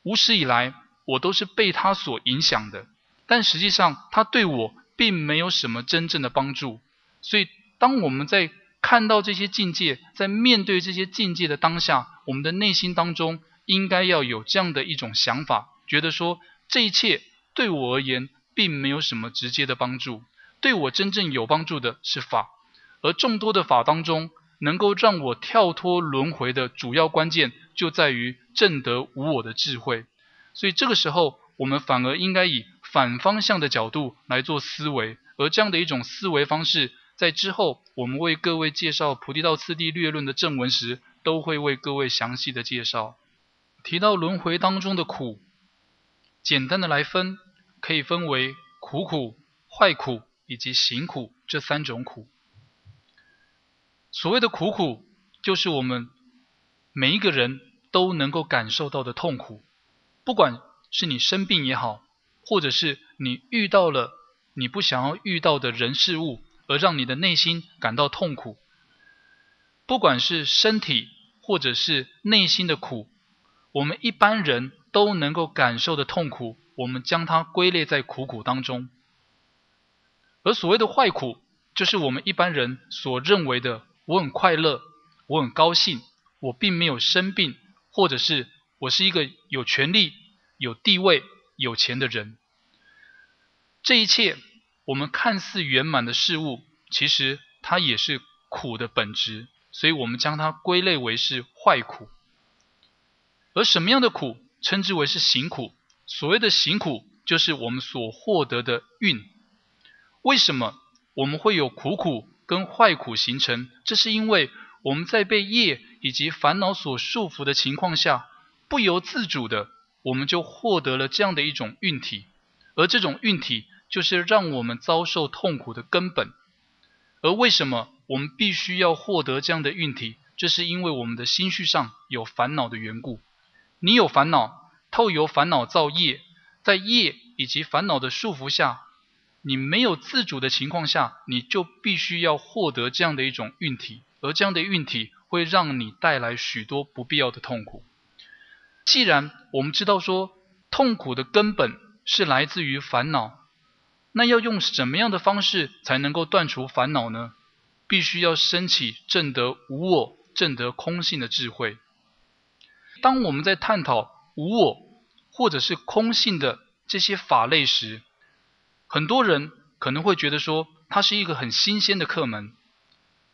无始以来我都是被他所影响的，但实际上他对我并没有什么真正的帮助。所以，当我们在看到这些境界，在面对这些境界的当下，我们的内心当中应该要有这样的一种想法，觉得说这一切对我而言并没有什么直接的帮助，对我真正有帮助的是法，而众多的法当中，能够让我跳脱轮回的主要关键就在于正得无我的智慧。所以这个时候，我们反而应该以反方向的角度来做思维，而这样的一种思维方式。在之后，我们为各位介绍《菩提道次第略论》的正文时，都会为各位详细的介绍。提到轮回当中的苦，简单的来分，可以分为苦苦、坏苦以及行苦这三种苦。所谓的苦苦，就是我们每一个人都能够感受到的痛苦，不管是你生病也好，或者是你遇到了你不想要遇到的人事物。而让你的内心感到痛苦。不管是身体或者是内心的苦，我们一般人都能够感受的痛苦，我们将它归类在苦苦当中。而所谓的坏苦，就是我们一般人所认为的：我很快乐，我很高兴，我并没有生病，或者是我是一个有权利、有地位、有钱的人。这一切，我们看似圆满的事物，其实它也是苦的本质，所以我们将它归类为是坏苦。而什么样的苦称之为是行苦？所谓的行苦，就是我们所获得的运。为什么我们会有苦苦跟坏苦形成？这是因为我们在被业以及烦恼所束缚的情况下，不由自主的，我们就获得了这样的一种运体，而这种运体就是让我们遭受痛苦的根本。而为什么我们必须要获得这样的运体？这是因为我们的心绪上有烦恼的缘故。你有烦恼，透由烦恼造业，在业以及烦恼的束缚下。你没有自主的情况下，你就必须要获得这样的一种运体，而这样的运体会让你带来许多不必要的痛苦。既然我们知道说痛苦的根本是来自于烦恼，那要用什么样的方式才能够断除烦恼呢？必须要升起正得无我、正得空性的智慧。当我们在探讨无我或者是空性的这些法类时，很多人可能会觉得说，它是一个很新鲜的课门，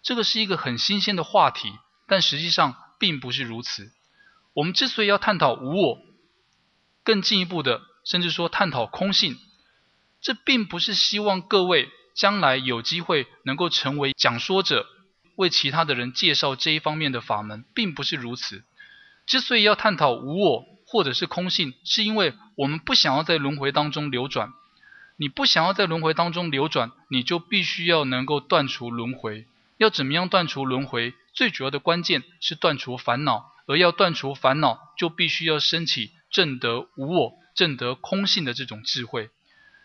这个是一个很新鲜的话题，但实际上并不是如此。我们之所以要探讨无我，更进一步的，甚至说探讨空性，这并不是希望各位将来有机会能够成为讲说者，为其他的人介绍这一方面的法门，并不是如此。之所以要探讨无我或者是空性，是因为我们不想要在轮回当中流转。你不想要在轮回当中流转，你就必须要能够断除轮回。要怎么样断除轮回？最主要的关键是断除烦恼，而要断除烦恼，就必须要升起正得无我、正得空性的这种智慧。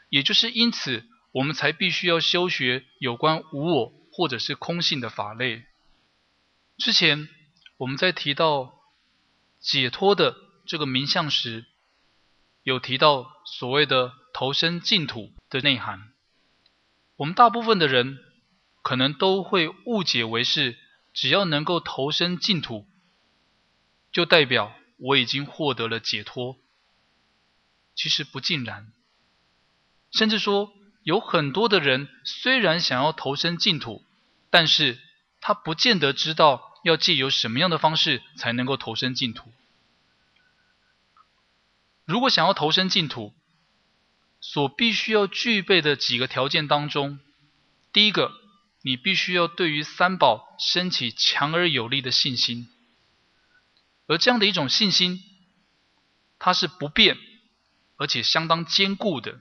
也就是因此，我们才必须要修学有关无我或者是空性的法类。之前我们在提到解脱的这个名相时，有提到所谓的。投身净土的内涵，我们大部分的人可能都会误解为是，只要能够投身净土，就代表我已经获得了解脱。其实不尽然，甚至说有很多的人虽然想要投身净土，但是他不见得知道要借由什么样的方式才能够投身净土。如果想要投身净土，所必须要具备的几个条件当中，第一个，你必须要对于三宝升起强而有力的信心，而这样的一种信心，它是不变而且相当坚固的。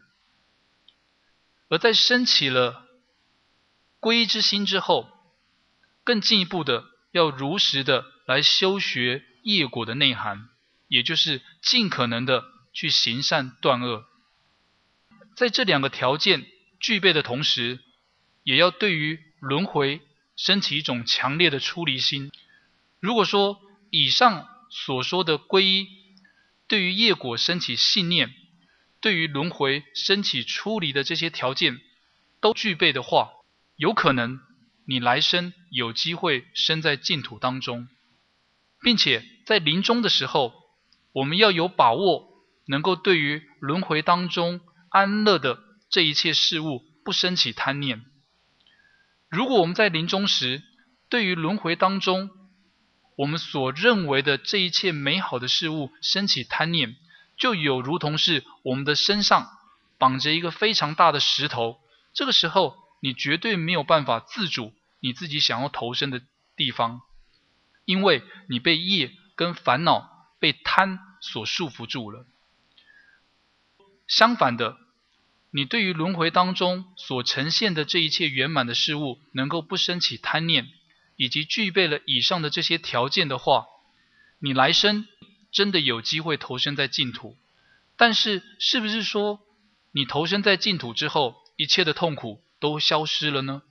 而在升起了皈依之心之后，更进一步的要如实的来修学业果的内涵，也就是尽可能的去行善断恶。在这两个条件具备的同时，也要对于轮回升起一种强烈的出离心。如果说以上所说的皈依，对于业果升起信念，对于轮回升起出离的这些条件都具备的话，有可能你来生有机会生在净土当中，并且在临终的时候，我们要有把握，能够对于轮回当中。安乐的这一切事物不升起贪念。如果我们在临终时，对于轮回当中我们所认为的这一切美好的事物升起贪念，就有如同是我们的身上绑着一个非常大的石头。这个时候，你绝对没有办法自主你自己想要投身的地方，因为你被业跟烦恼、被贪所束缚住了。相反的，你对于轮回当中所呈现的这一切圆满的事物，能够不升起贪念，以及具备了以上的这些条件的话，你来生真的有机会投身在净土。但是，是不是说你投身在净土之后，一切的痛苦都消失了呢？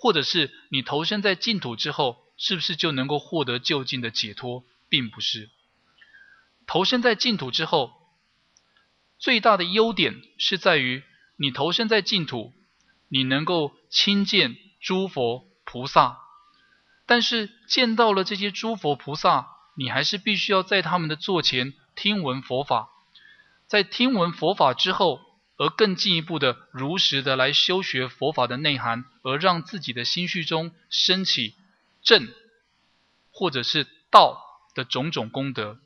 或者是你投身在净土之后，是不是就能够获得就近的解脱？并不是。投身在净土之后，最大的优点是在于你投身在净土，你能够亲见诸佛菩萨。但是见到了这些诸佛菩萨，你还是必须要在他们的座前听闻佛法。在听闻佛法之后，而更进一步的如实的来修学佛法的内涵，而让自己的心绪中升起正或者是道的种种功德。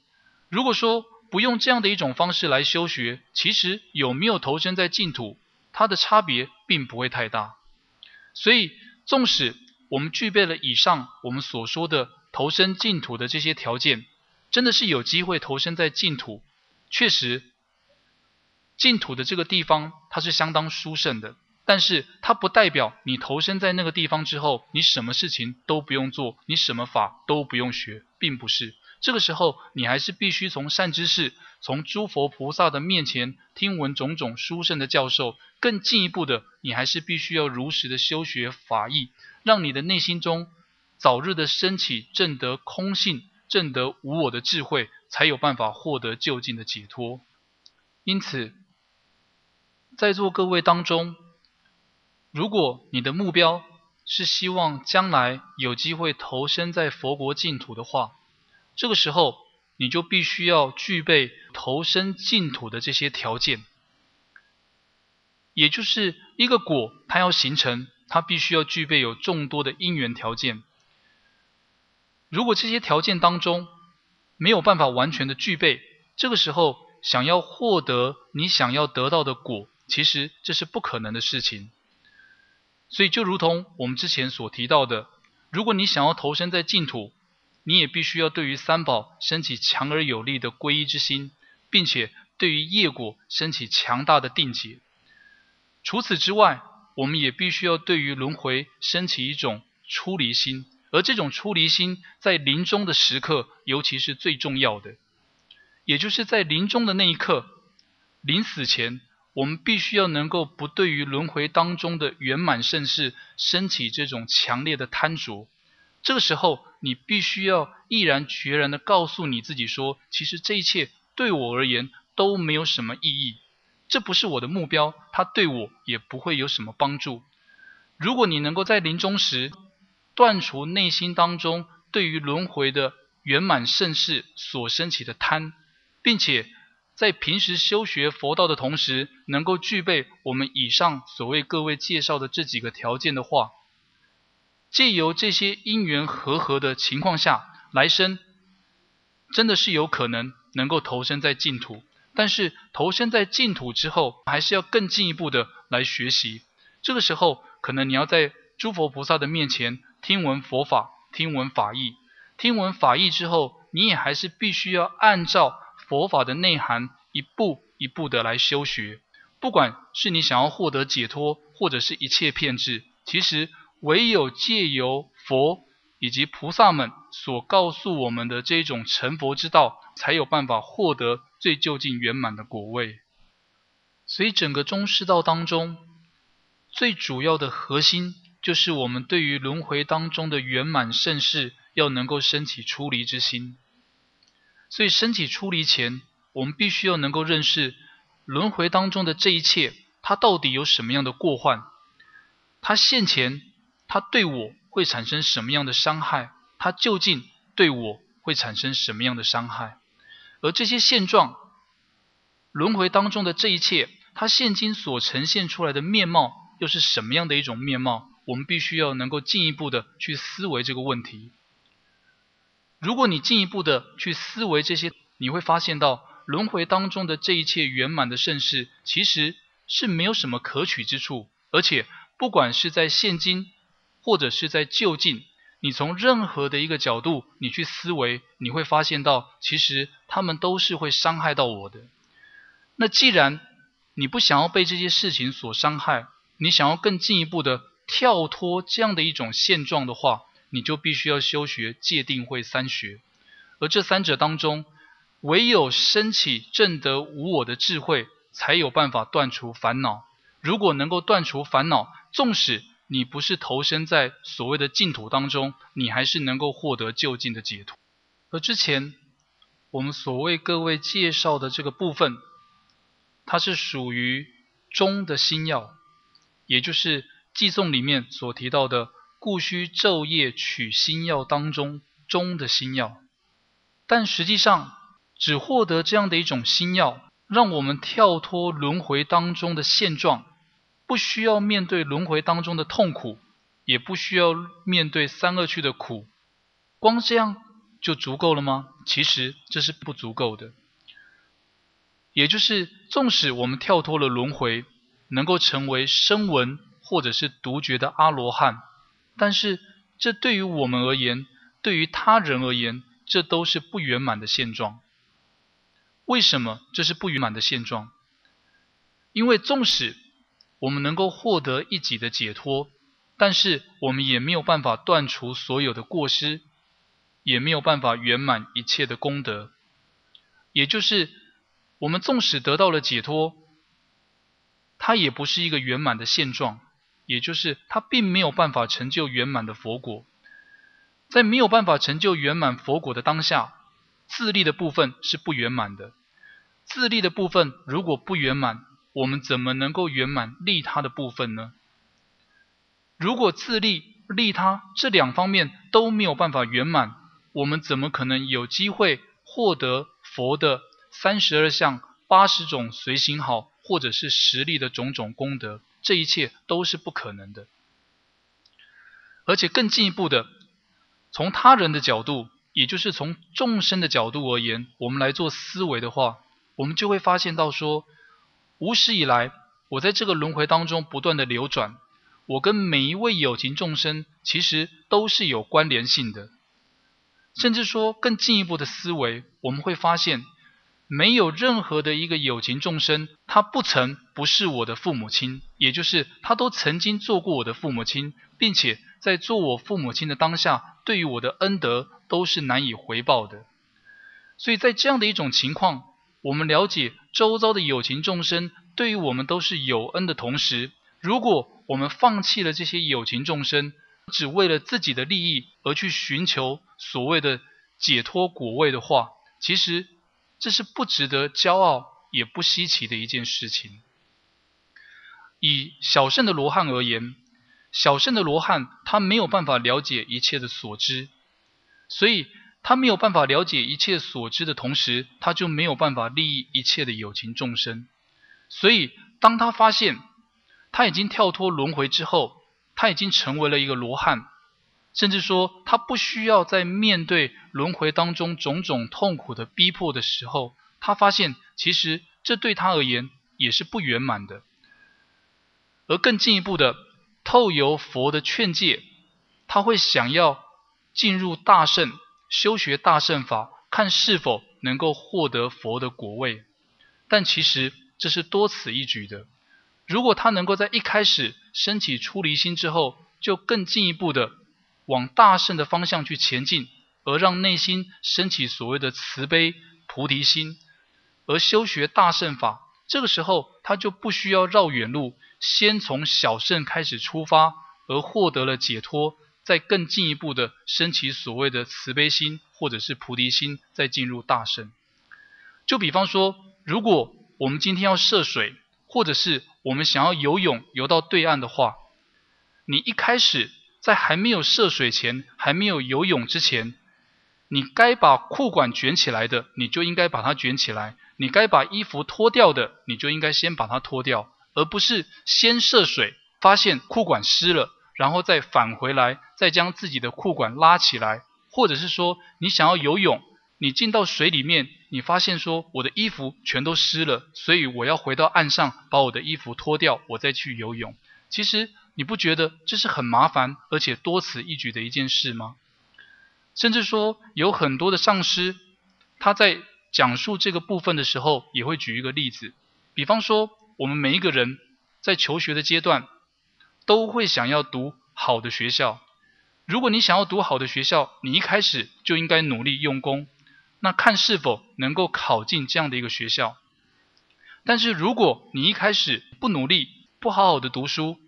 如果说不用这样的一种方式来修学，其实有没有投身在净土，它的差别并不会太大。所以，纵使我们具备了以上我们所说的投身净土的这些条件，真的是有机会投身在净土，确实。净土的这个地方，它是相当殊胜的，但是它不代表你投身在那个地方之后，你什么事情都不用做，你什么法都不用学，并不是。这个时候，你还是必须从善知识、从诸佛菩萨的面前听闻种种殊胜的教授，更进一步的，你还是必须要如实的修学法义，让你的内心中早日的升起正得空性、正得无我的智慧，才有办法获得就近的解脱。因此。在座各位当中，如果你的目标是希望将来有机会投身在佛国净土的话，这个时候你就必须要具备投身净土的这些条件，也就是一个果，它要形成，它必须要具备有众多的因缘条件。如果这些条件当中没有办法完全的具备，这个时候想要获得你想要得到的果。其实这是不可能的事情，所以就如同我们之前所提到的，如果你想要投身在净土，你也必须要对于三宝升起强而有力的皈依之心，并且对于业果升起强大的定解。除此之外，我们也必须要对于轮回升起一种出离心，而这种出离心在临终的时刻，尤其是最重要的，也就是在临终的那一刻，临死前。我们必须要能够不对于轮回当中的圆满盛世升起这种强烈的贪着，这个时候你必须要毅然决然的告诉你自己说，其实这一切对我而言都没有什么意义，这不是我的目标，它对我也不会有什么帮助。如果你能够在临终时断除内心当中对于轮回的圆满盛世所升起的贪，并且。在平时修学佛道的同时，能够具备我们以上所谓各位介绍的这几个条件的话，借由这些因缘和合的情况下，来生真的是有可能能够投身在净土。但是投身在净土之后，还是要更进一步的来学习。这个时候，可能你要在诸佛菩萨的面前听闻佛法，听闻法义。听闻法义之后，你也还是必须要按照。佛法的内涵，一步一步的来修学。不管是你想要获得解脱，或者是一切骗智，其实唯有借由佛以及菩萨们所告诉我们的这种成佛之道，才有办法获得最究竟圆满的果位。所以，整个中世道当中，最主要的核心，就是我们对于轮回当中的圆满盛世，要能够升起出离之心。所以，身体出离前，我们必须要能够认识轮回当中的这一切，它到底有什么样的过患？它现前，它对我会产生什么样的伤害？它究竟对我会产生什么样的伤害？而这些现状，轮回当中的这一切，它现今所呈现出来的面貌，又是什么样的一种面貌？我们必须要能够进一步的去思维这个问题。如果你进一步的去思维这些，你会发现到轮回当中的这一切圆满的盛世，其实是没有什么可取之处。而且，不管是在现今，或者是在就近，你从任何的一个角度，你去思维，你会发现到，其实他们都是会伤害到我的。那既然你不想要被这些事情所伤害，你想要更进一步的跳脱这样的一种现状的话，你就必须要修学戒定慧三学，而这三者当中，唯有升起正得无我的智慧，才有办法断除烦恼。如果能够断除烦恼，纵使你不是投身在所谓的净土当中，你还是能够获得就近的解脱。而之前我们所为各位介绍的这个部分，它是属于中的心要，也就是寄颂里面所提到的“故须昼夜取心药”当中中的心药。但实际上，只获得这样的一种心药，让我们跳脱轮回当中的现状。不需要面对轮回当中的痛苦，也不需要面对三恶趣的苦，光这样就足够了吗？其实这是不足够的。也就是，纵使我们跳脱了轮回，能够成为声闻或者是独觉的阿罗汉，但是这对于我们而言，对于他人而言，这都是不圆满的现状。为什么这是不圆满的现状？因为纵使我们能够获得一己的解脱，但是我们也没有办法断除所有的过失，也没有办法圆满一切的功德。也就是，我们纵使得到了解脱，它也不是一个圆满的现状，也就是它并没有办法成就圆满的佛果。在没有办法成就圆满佛果的当下，自利的部分是不圆满的。自利的部分如果不圆满，我们怎么能够圆满利他的部分呢？如果自利利他这两方面都没有办法圆满，我们怎么可能有机会获得佛的三十二相、八十种随行好，或者是实力的种种功德？这一切都是不可能的。而且更进一步的，从他人的角度，也就是从众生的角度而言，我们来做思维的话，我们就会发现到说。无始以来，我在这个轮回当中不断的流转，我跟每一位有情众生其实都是有关联性的。甚至说更进一步的思维，我们会发现，没有任何的一个有情众生，他不曾不是我的父母亲，也就是他都曾经做过我的父母亲，并且在做我父母亲的当下，对于我的恩德都是难以回报的。所以在这样的一种情况。我们了解周遭的有情众生对于我们都是有恩的同时，如果我们放弃了这些有情众生，只为了自己的利益而去寻求所谓的解脱果位的话，其实这是不值得骄傲也不稀奇的一件事情。以小圣的罗汉而言，小圣的罗汉他没有办法了解一切的所知，所以。他没有办法了解一切所知的同时，他就没有办法利益一切的有情众生。所以，当他发现他已经跳脱轮回之后，他已经成为了一个罗汉，甚至说他不需要在面对轮回当中种种痛苦的逼迫的时候，他发现其实这对他而言也是不圆满的。而更进一步的，透由佛的劝诫，他会想要进入大圣。修学大圣法，看是否能够获得佛的果位，但其实这是多此一举的。如果他能够在一开始升起出离心之后，就更进一步的往大圣的方向去前进，而让内心升起所谓的慈悲菩提心，而修学大圣法，这个时候他就不需要绕远路，先从小圣开始出发，而获得了解脱。再更进一步的升起所谓的慈悲心，或者是菩提心，再进入大圣。就比方说，如果我们今天要涉水，或者是我们想要游泳游到对岸的话，你一开始在还没有涉水前，还没有游泳之前，你该把裤管卷起来的，你就应该把它卷起来；你该把衣服脱掉的，你就应该先把它脱掉，而不是先涉水，发现裤管湿了。然后再返回来，再将自己的裤管拉起来，或者是说你想要游泳，你进到水里面，你发现说我的衣服全都湿了，所以我要回到岸上把我的衣服脱掉，我再去游泳。其实你不觉得这是很麻烦而且多此一举的一件事吗？甚至说有很多的上师，他在讲述这个部分的时候，也会举一个例子，比方说我们每一个人在求学的阶段。都会想要读好的学校。如果你想要读好的学校，你一开始就应该努力用功，那看是否能够考进这样的一个学校。但是如果你一开始不努力，不好好的读书，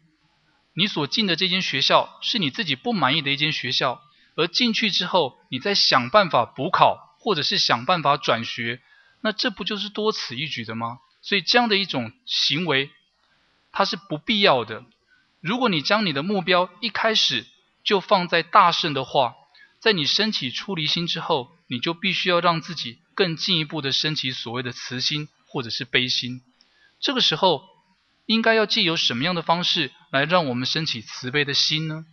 你所进的这间学校是你自己不满意的一间学校，而进去之后，你再想办法补考，或者是想办法转学，那这不就是多此一举的吗？所以这样的一种行为，它是不必要的。如果你将你的目标一开始就放在大圣的话，在你升起出离心之后，你就必须要让自己更进一步的升起所谓的慈心或者是悲心。这个时候，应该要借由什么样的方式来让我们升起慈悲的心呢？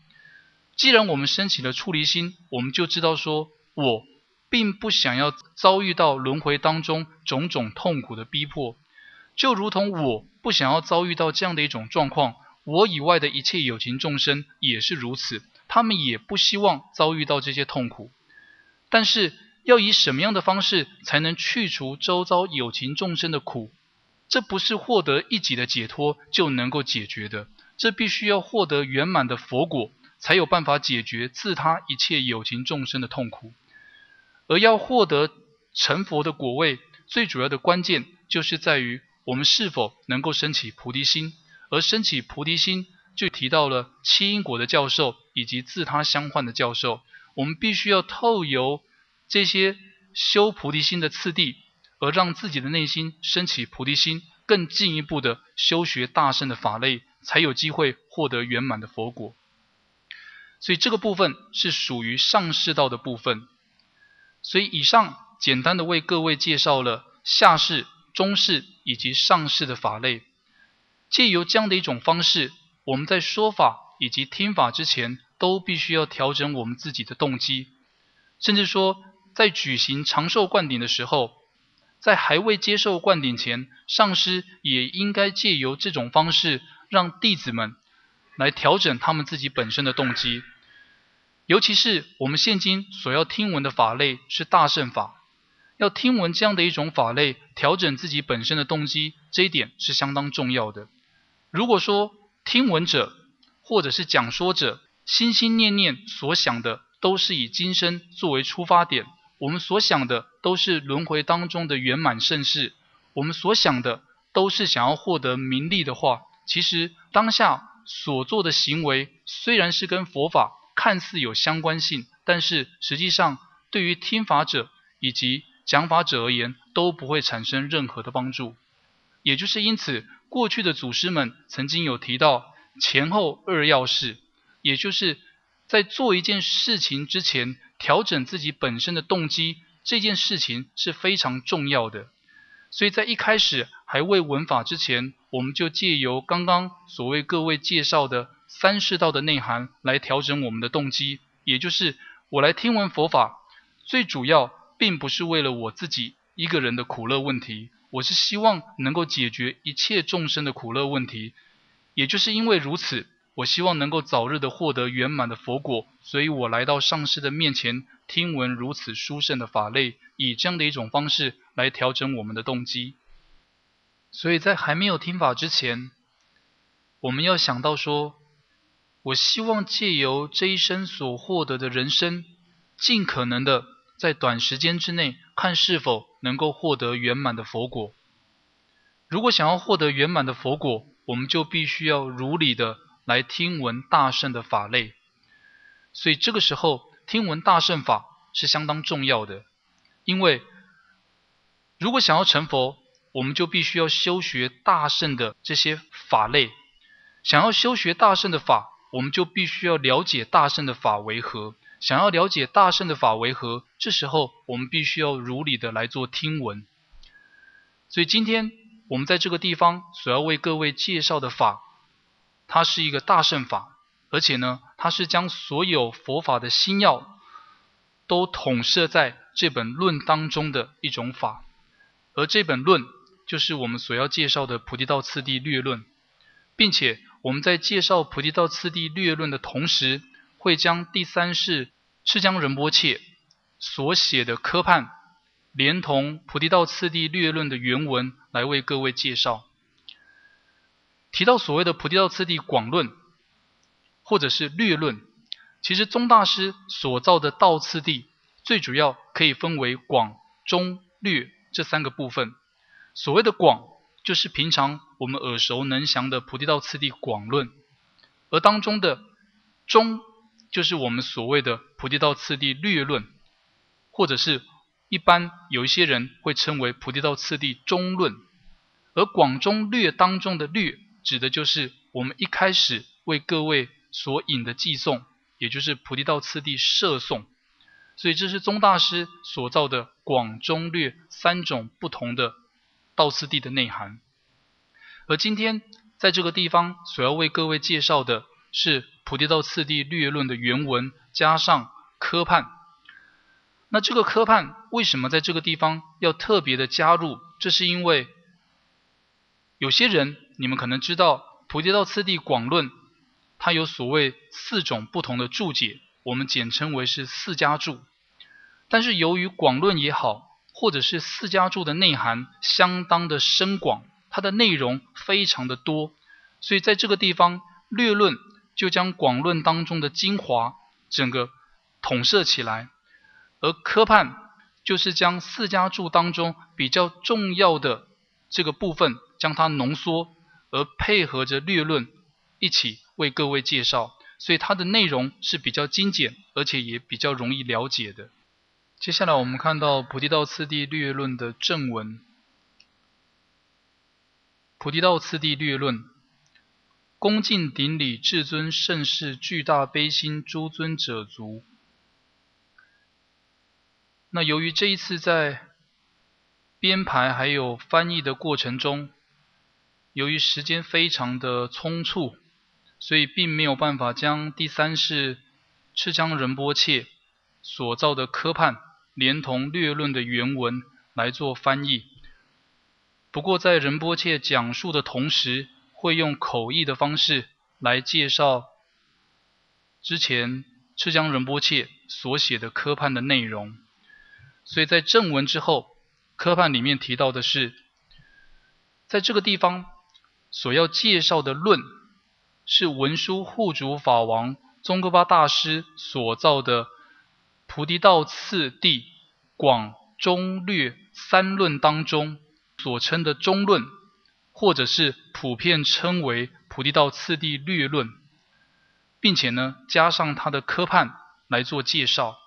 既然我们升起了出离心，我们就知道说，我并不想要遭遇到轮回当中种种痛苦的逼迫，就如同我不想要遭遇到这样的一种状况。我以外的一切有情众生也是如此，他们也不希望遭遇到这些痛苦。但是，要以什么样的方式才能去除周遭有情众生的苦？这不是获得一己的解脱就能够解决的，这必须要获得圆满的佛果，才有办法解决自他一切有情众生的痛苦。而要获得成佛的果位，最主要的关键就是在于我们是否能够升起菩提心。而升起菩提心，就提到了七因果的教授以及自他相换的教授。我们必须要透由这些修菩提心的次第，而让自己的内心升起菩提心，更进一步的修学大圣的法类，才有机会获得圆满的佛果。所以这个部分是属于上士道的部分。所以以上简单的为各位介绍了下士、中士以及上士的法类。借由这样的一种方式，我们在说法以及听法之前，都必须要调整我们自己的动机，甚至说，在举行长寿灌顶的时候，在还未接受灌顶前，上师也应该借由这种方式，让弟子们来调整他们自己本身的动机。尤其是我们现今所要听闻的法类是大圣法，要听闻这样的一种法类，调整自己本身的动机，这一点是相当重要的。如果说听闻者或者是讲说者心心念念所想的都是以今生作为出发点，我们所想的都是轮回当中的圆满盛世，我们所想的都是想要获得名利的话，其实当下所做的行为虽然是跟佛法看似有相关性，但是实际上对于听法者以及讲法者而言都不会产生任何的帮助，也就是因此。过去的祖师们曾经有提到前后二要事，也就是在做一件事情之前，调整自己本身的动机，这件事情是非常重要的。所以在一开始还未闻法之前，我们就借由刚刚所谓各位介绍的三世道的内涵来调整我们的动机，也就是我来听闻佛法，最主要并不是为了我自己一个人的苦乐问题。我是希望能够解决一切众生的苦乐问题，也就是因为如此，我希望能够早日的获得圆满的佛果，所以我来到上师的面前，听闻如此殊胜的法类，以这样的一种方式来调整我们的动机。所以在还没有听法之前，我们要想到说，我希望借由这一生所获得的人生，尽可能的。在短时间之内，看是否能够获得圆满的佛果。如果想要获得圆满的佛果，我们就必须要如理的来听闻大圣的法类。所以这个时候，听闻大圣法是相当重要的。因为如果想要成佛，我们就必须要修学大圣的这些法类。想要修学大圣的法，我们就必须要了解大圣的法为何。想要了解大圣的法为何，这时候我们必须要如理的来做听闻。所以今天我们在这个地方所要为各位介绍的法，它是一个大圣法，而且呢，它是将所有佛法的心要都统摄在这本论当中的一种法。而这本论就是我们所要介绍的《菩提道次第略论》，并且我们在介绍《菩提道次第略论》的同时，会将第三世赤江仁波切所写的科判，连同《菩提道次第略论》的原文来为各位介绍。提到所谓的《菩提道次第广论》或者是略论，其实宗大师所造的道次第，最主要可以分为广、中、略这三个部分。所谓的广，就是平常我们耳熟能详的《菩提道次第广论》。而当中的中就是我们所谓的菩提道次第略论，或者是一般有一些人会称为菩提道次第中论，而广中略当中的略，指的就是我们一开始为各位所引的寄送，也就是菩提道次第摄颂。所以这是宗大师所造的广中略三种不同的道次第的内涵。而今天在这个地方所要为各位介绍的是菩提道次第略论的原文加上科判。那这个科判为什么在这个地方要特别的加入？这是因为有些人你们可能知道菩提道次第广论，它有所谓四种不同的注解。我们简称为是四家注，但是由于广论也好，或者是四家注的内涵相当的深广，它的内容非常的多，所以在这个地方略论就将广论当中的精华整个统摄起来，而科判就是将四家注当中比较重要的这个部分将它浓缩，而配合着略论一起为各位介绍。所以它的内容是比较精简，而且也比较容易了解的。接下来我们看到《菩提道次第略论》的正文，《菩提道次第略论》：恭敬顶礼至尊盛世巨大悲心诸尊者足。那由于这一次在编排还有翻译的过程中，由于时间非常的匆促。所以并没有办法将第三世赤江仁波切所造的科判连同略论的原文来做翻译。不过在仁波切讲述的同时，会用口译的方式来介绍之前赤江仁波切所写的科判的内容。所以在正文之后，科判里面提到的是，在这个地方所要介绍的论。是文殊护主法王宗喀巴大师所造的菩提道次第广中略三论当中所称的中论，或者是普遍称为菩提道次第略论，并且呢加上它的科判来做介绍。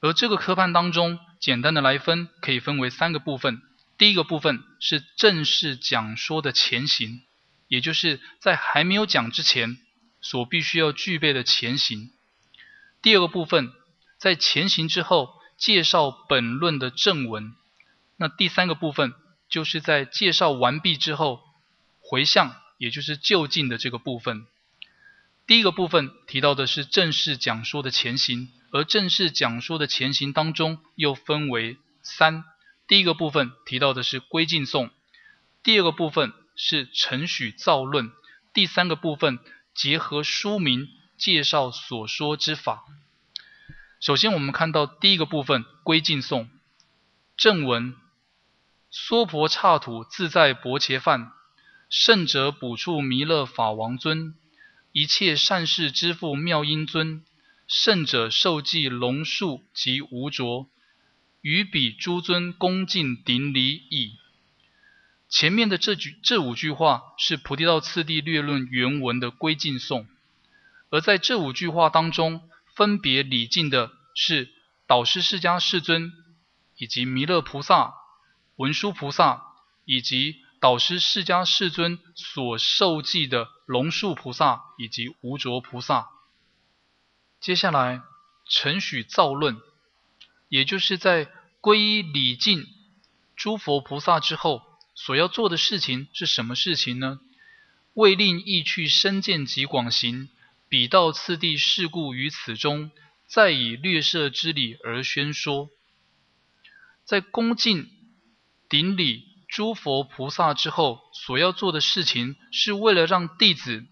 而这个科判当中，简单的来分，可以分为三个部分。第一个部分是正式讲说的前行。也就是在还没有讲之前，所必须要具备的前行。第二个部分，在前行之后介绍本论的正文。那第三个部分，就是在介绍完毕之后回向，也就是就近的这个部分。第一个部分提到的是正式讲说的前行，而正式讲说的前行当中又分为三。第一个部分提到的是归敬颂，第二个部分。是承许造论，第三个部分结合书名介绍所说之法。首先，我们看到第一个部分归敬颂。正文：娑婆刹土自在薄伽梵，圣者补处弥勒法王尊，一切善事之父妙音尊，圣者受记龙树及无着，于彼诸尊恭敬顶礼矣。前面的这句这五句话是《菩提道次第略论》原文的归敬颂，而在这五句话当中，分别礼敬的是导师释迦世尊，以及弥勒菩萨、文殊菩萨，以及导师释迦世尊所受记的龙树菩萨以及无着菩萨。接下来承许造论，也就是在皈依礼敬诸佛菩萨之后。所要做的事情是什么事情呢？为令意趣深见及广行，彼道次第事故于此中，再以略摄之理而宣说。在恭敬顶礼诸佛菩萨之后，所要做的事情，是为了让弟子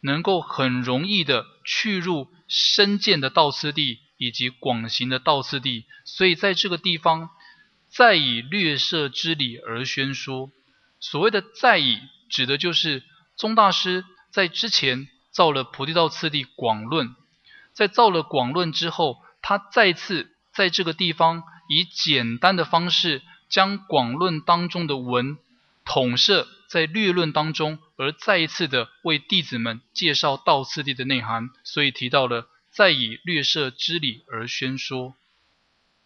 能够很容易的去入深见的道次第以及广行的道次第，所以在这个地方。再以略摄之理而宣说，所谓的再以，指的就是宗大师在之前造了菩提道次第广论，在造了广论之后，他再次在这个地方以简单的方式将广论当中的文统摄在略论当中，而再一次的为弟子们介绍道次第的内涵，所以提到了再以略设之理而宣说。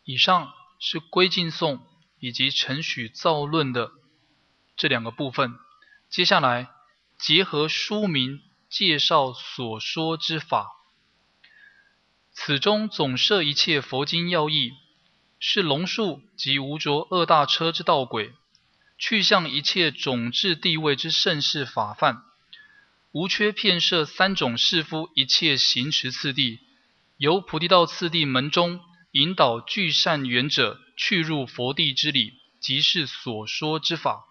以上是归敬颂以及陈许造论的这两个部分，接下来结合书名介绍所说之法。此中总摄一切佛经要义，是龙树及无着二大车之道轨。去向一切种智地位之盛世法范，无缺片设三种士夫一切行持次第，由菩提道次第门中引导具善缘者去入佛地之理，即是所说之法。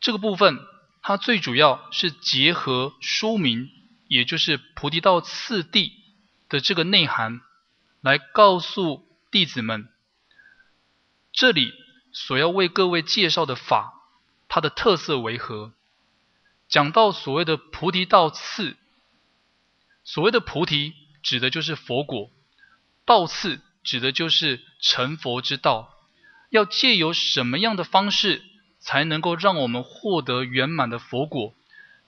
这个部分，它最主要是结合书名，也就是菩提道次第的这个内涵，来告诉弟子们，这里。所要为各位介绍的法，它的特色为何？讲到所谓的菩提道次，所谓的菩提指的就是佛果，道次指的就是成佛之道。要借由什么样的方式，才能够让我们获得圆满的佛果？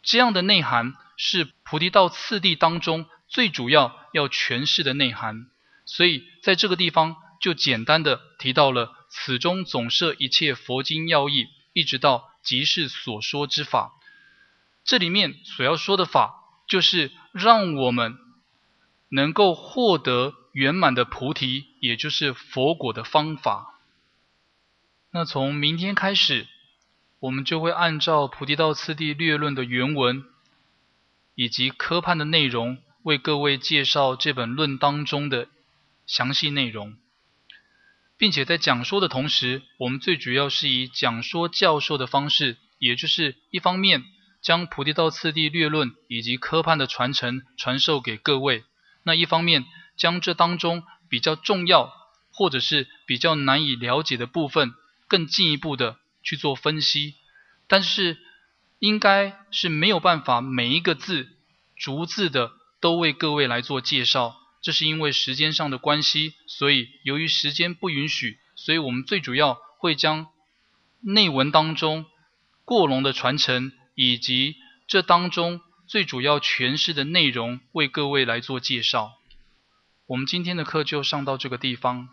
这样的内涵是菩提道次第当中最主要要诠释的内涵。所以在这个地方就简单的提到了。此中总摄一切佛经要义，一直到即是所说之法。这里面所要说的法，就是让我们能够获得圆满的菩提，也就是佛果的方法。那从明天开始，我们就会按照《菩提道次第略论》的原文以及科判的内容，为各位介绍这本论当中的详细内容。并且在讲说的同时，我们最主要是以讲说教授的方式，也就是一方面将菩提道次第略论以及科判的传承传授给各位，那一方面将这当中比较重要或者是比较难以了解的部分，更进一步的去做分析。但是应该是没有办法每一个字逐字的都为各位来做介绍。这是因为时间上的关系，所以由于时间不允许，所以我们最主要会将内文当中过龙的传承，以及这当中最主要诠释的内容为各位来做介绍。我们今天的课就上到这个地方。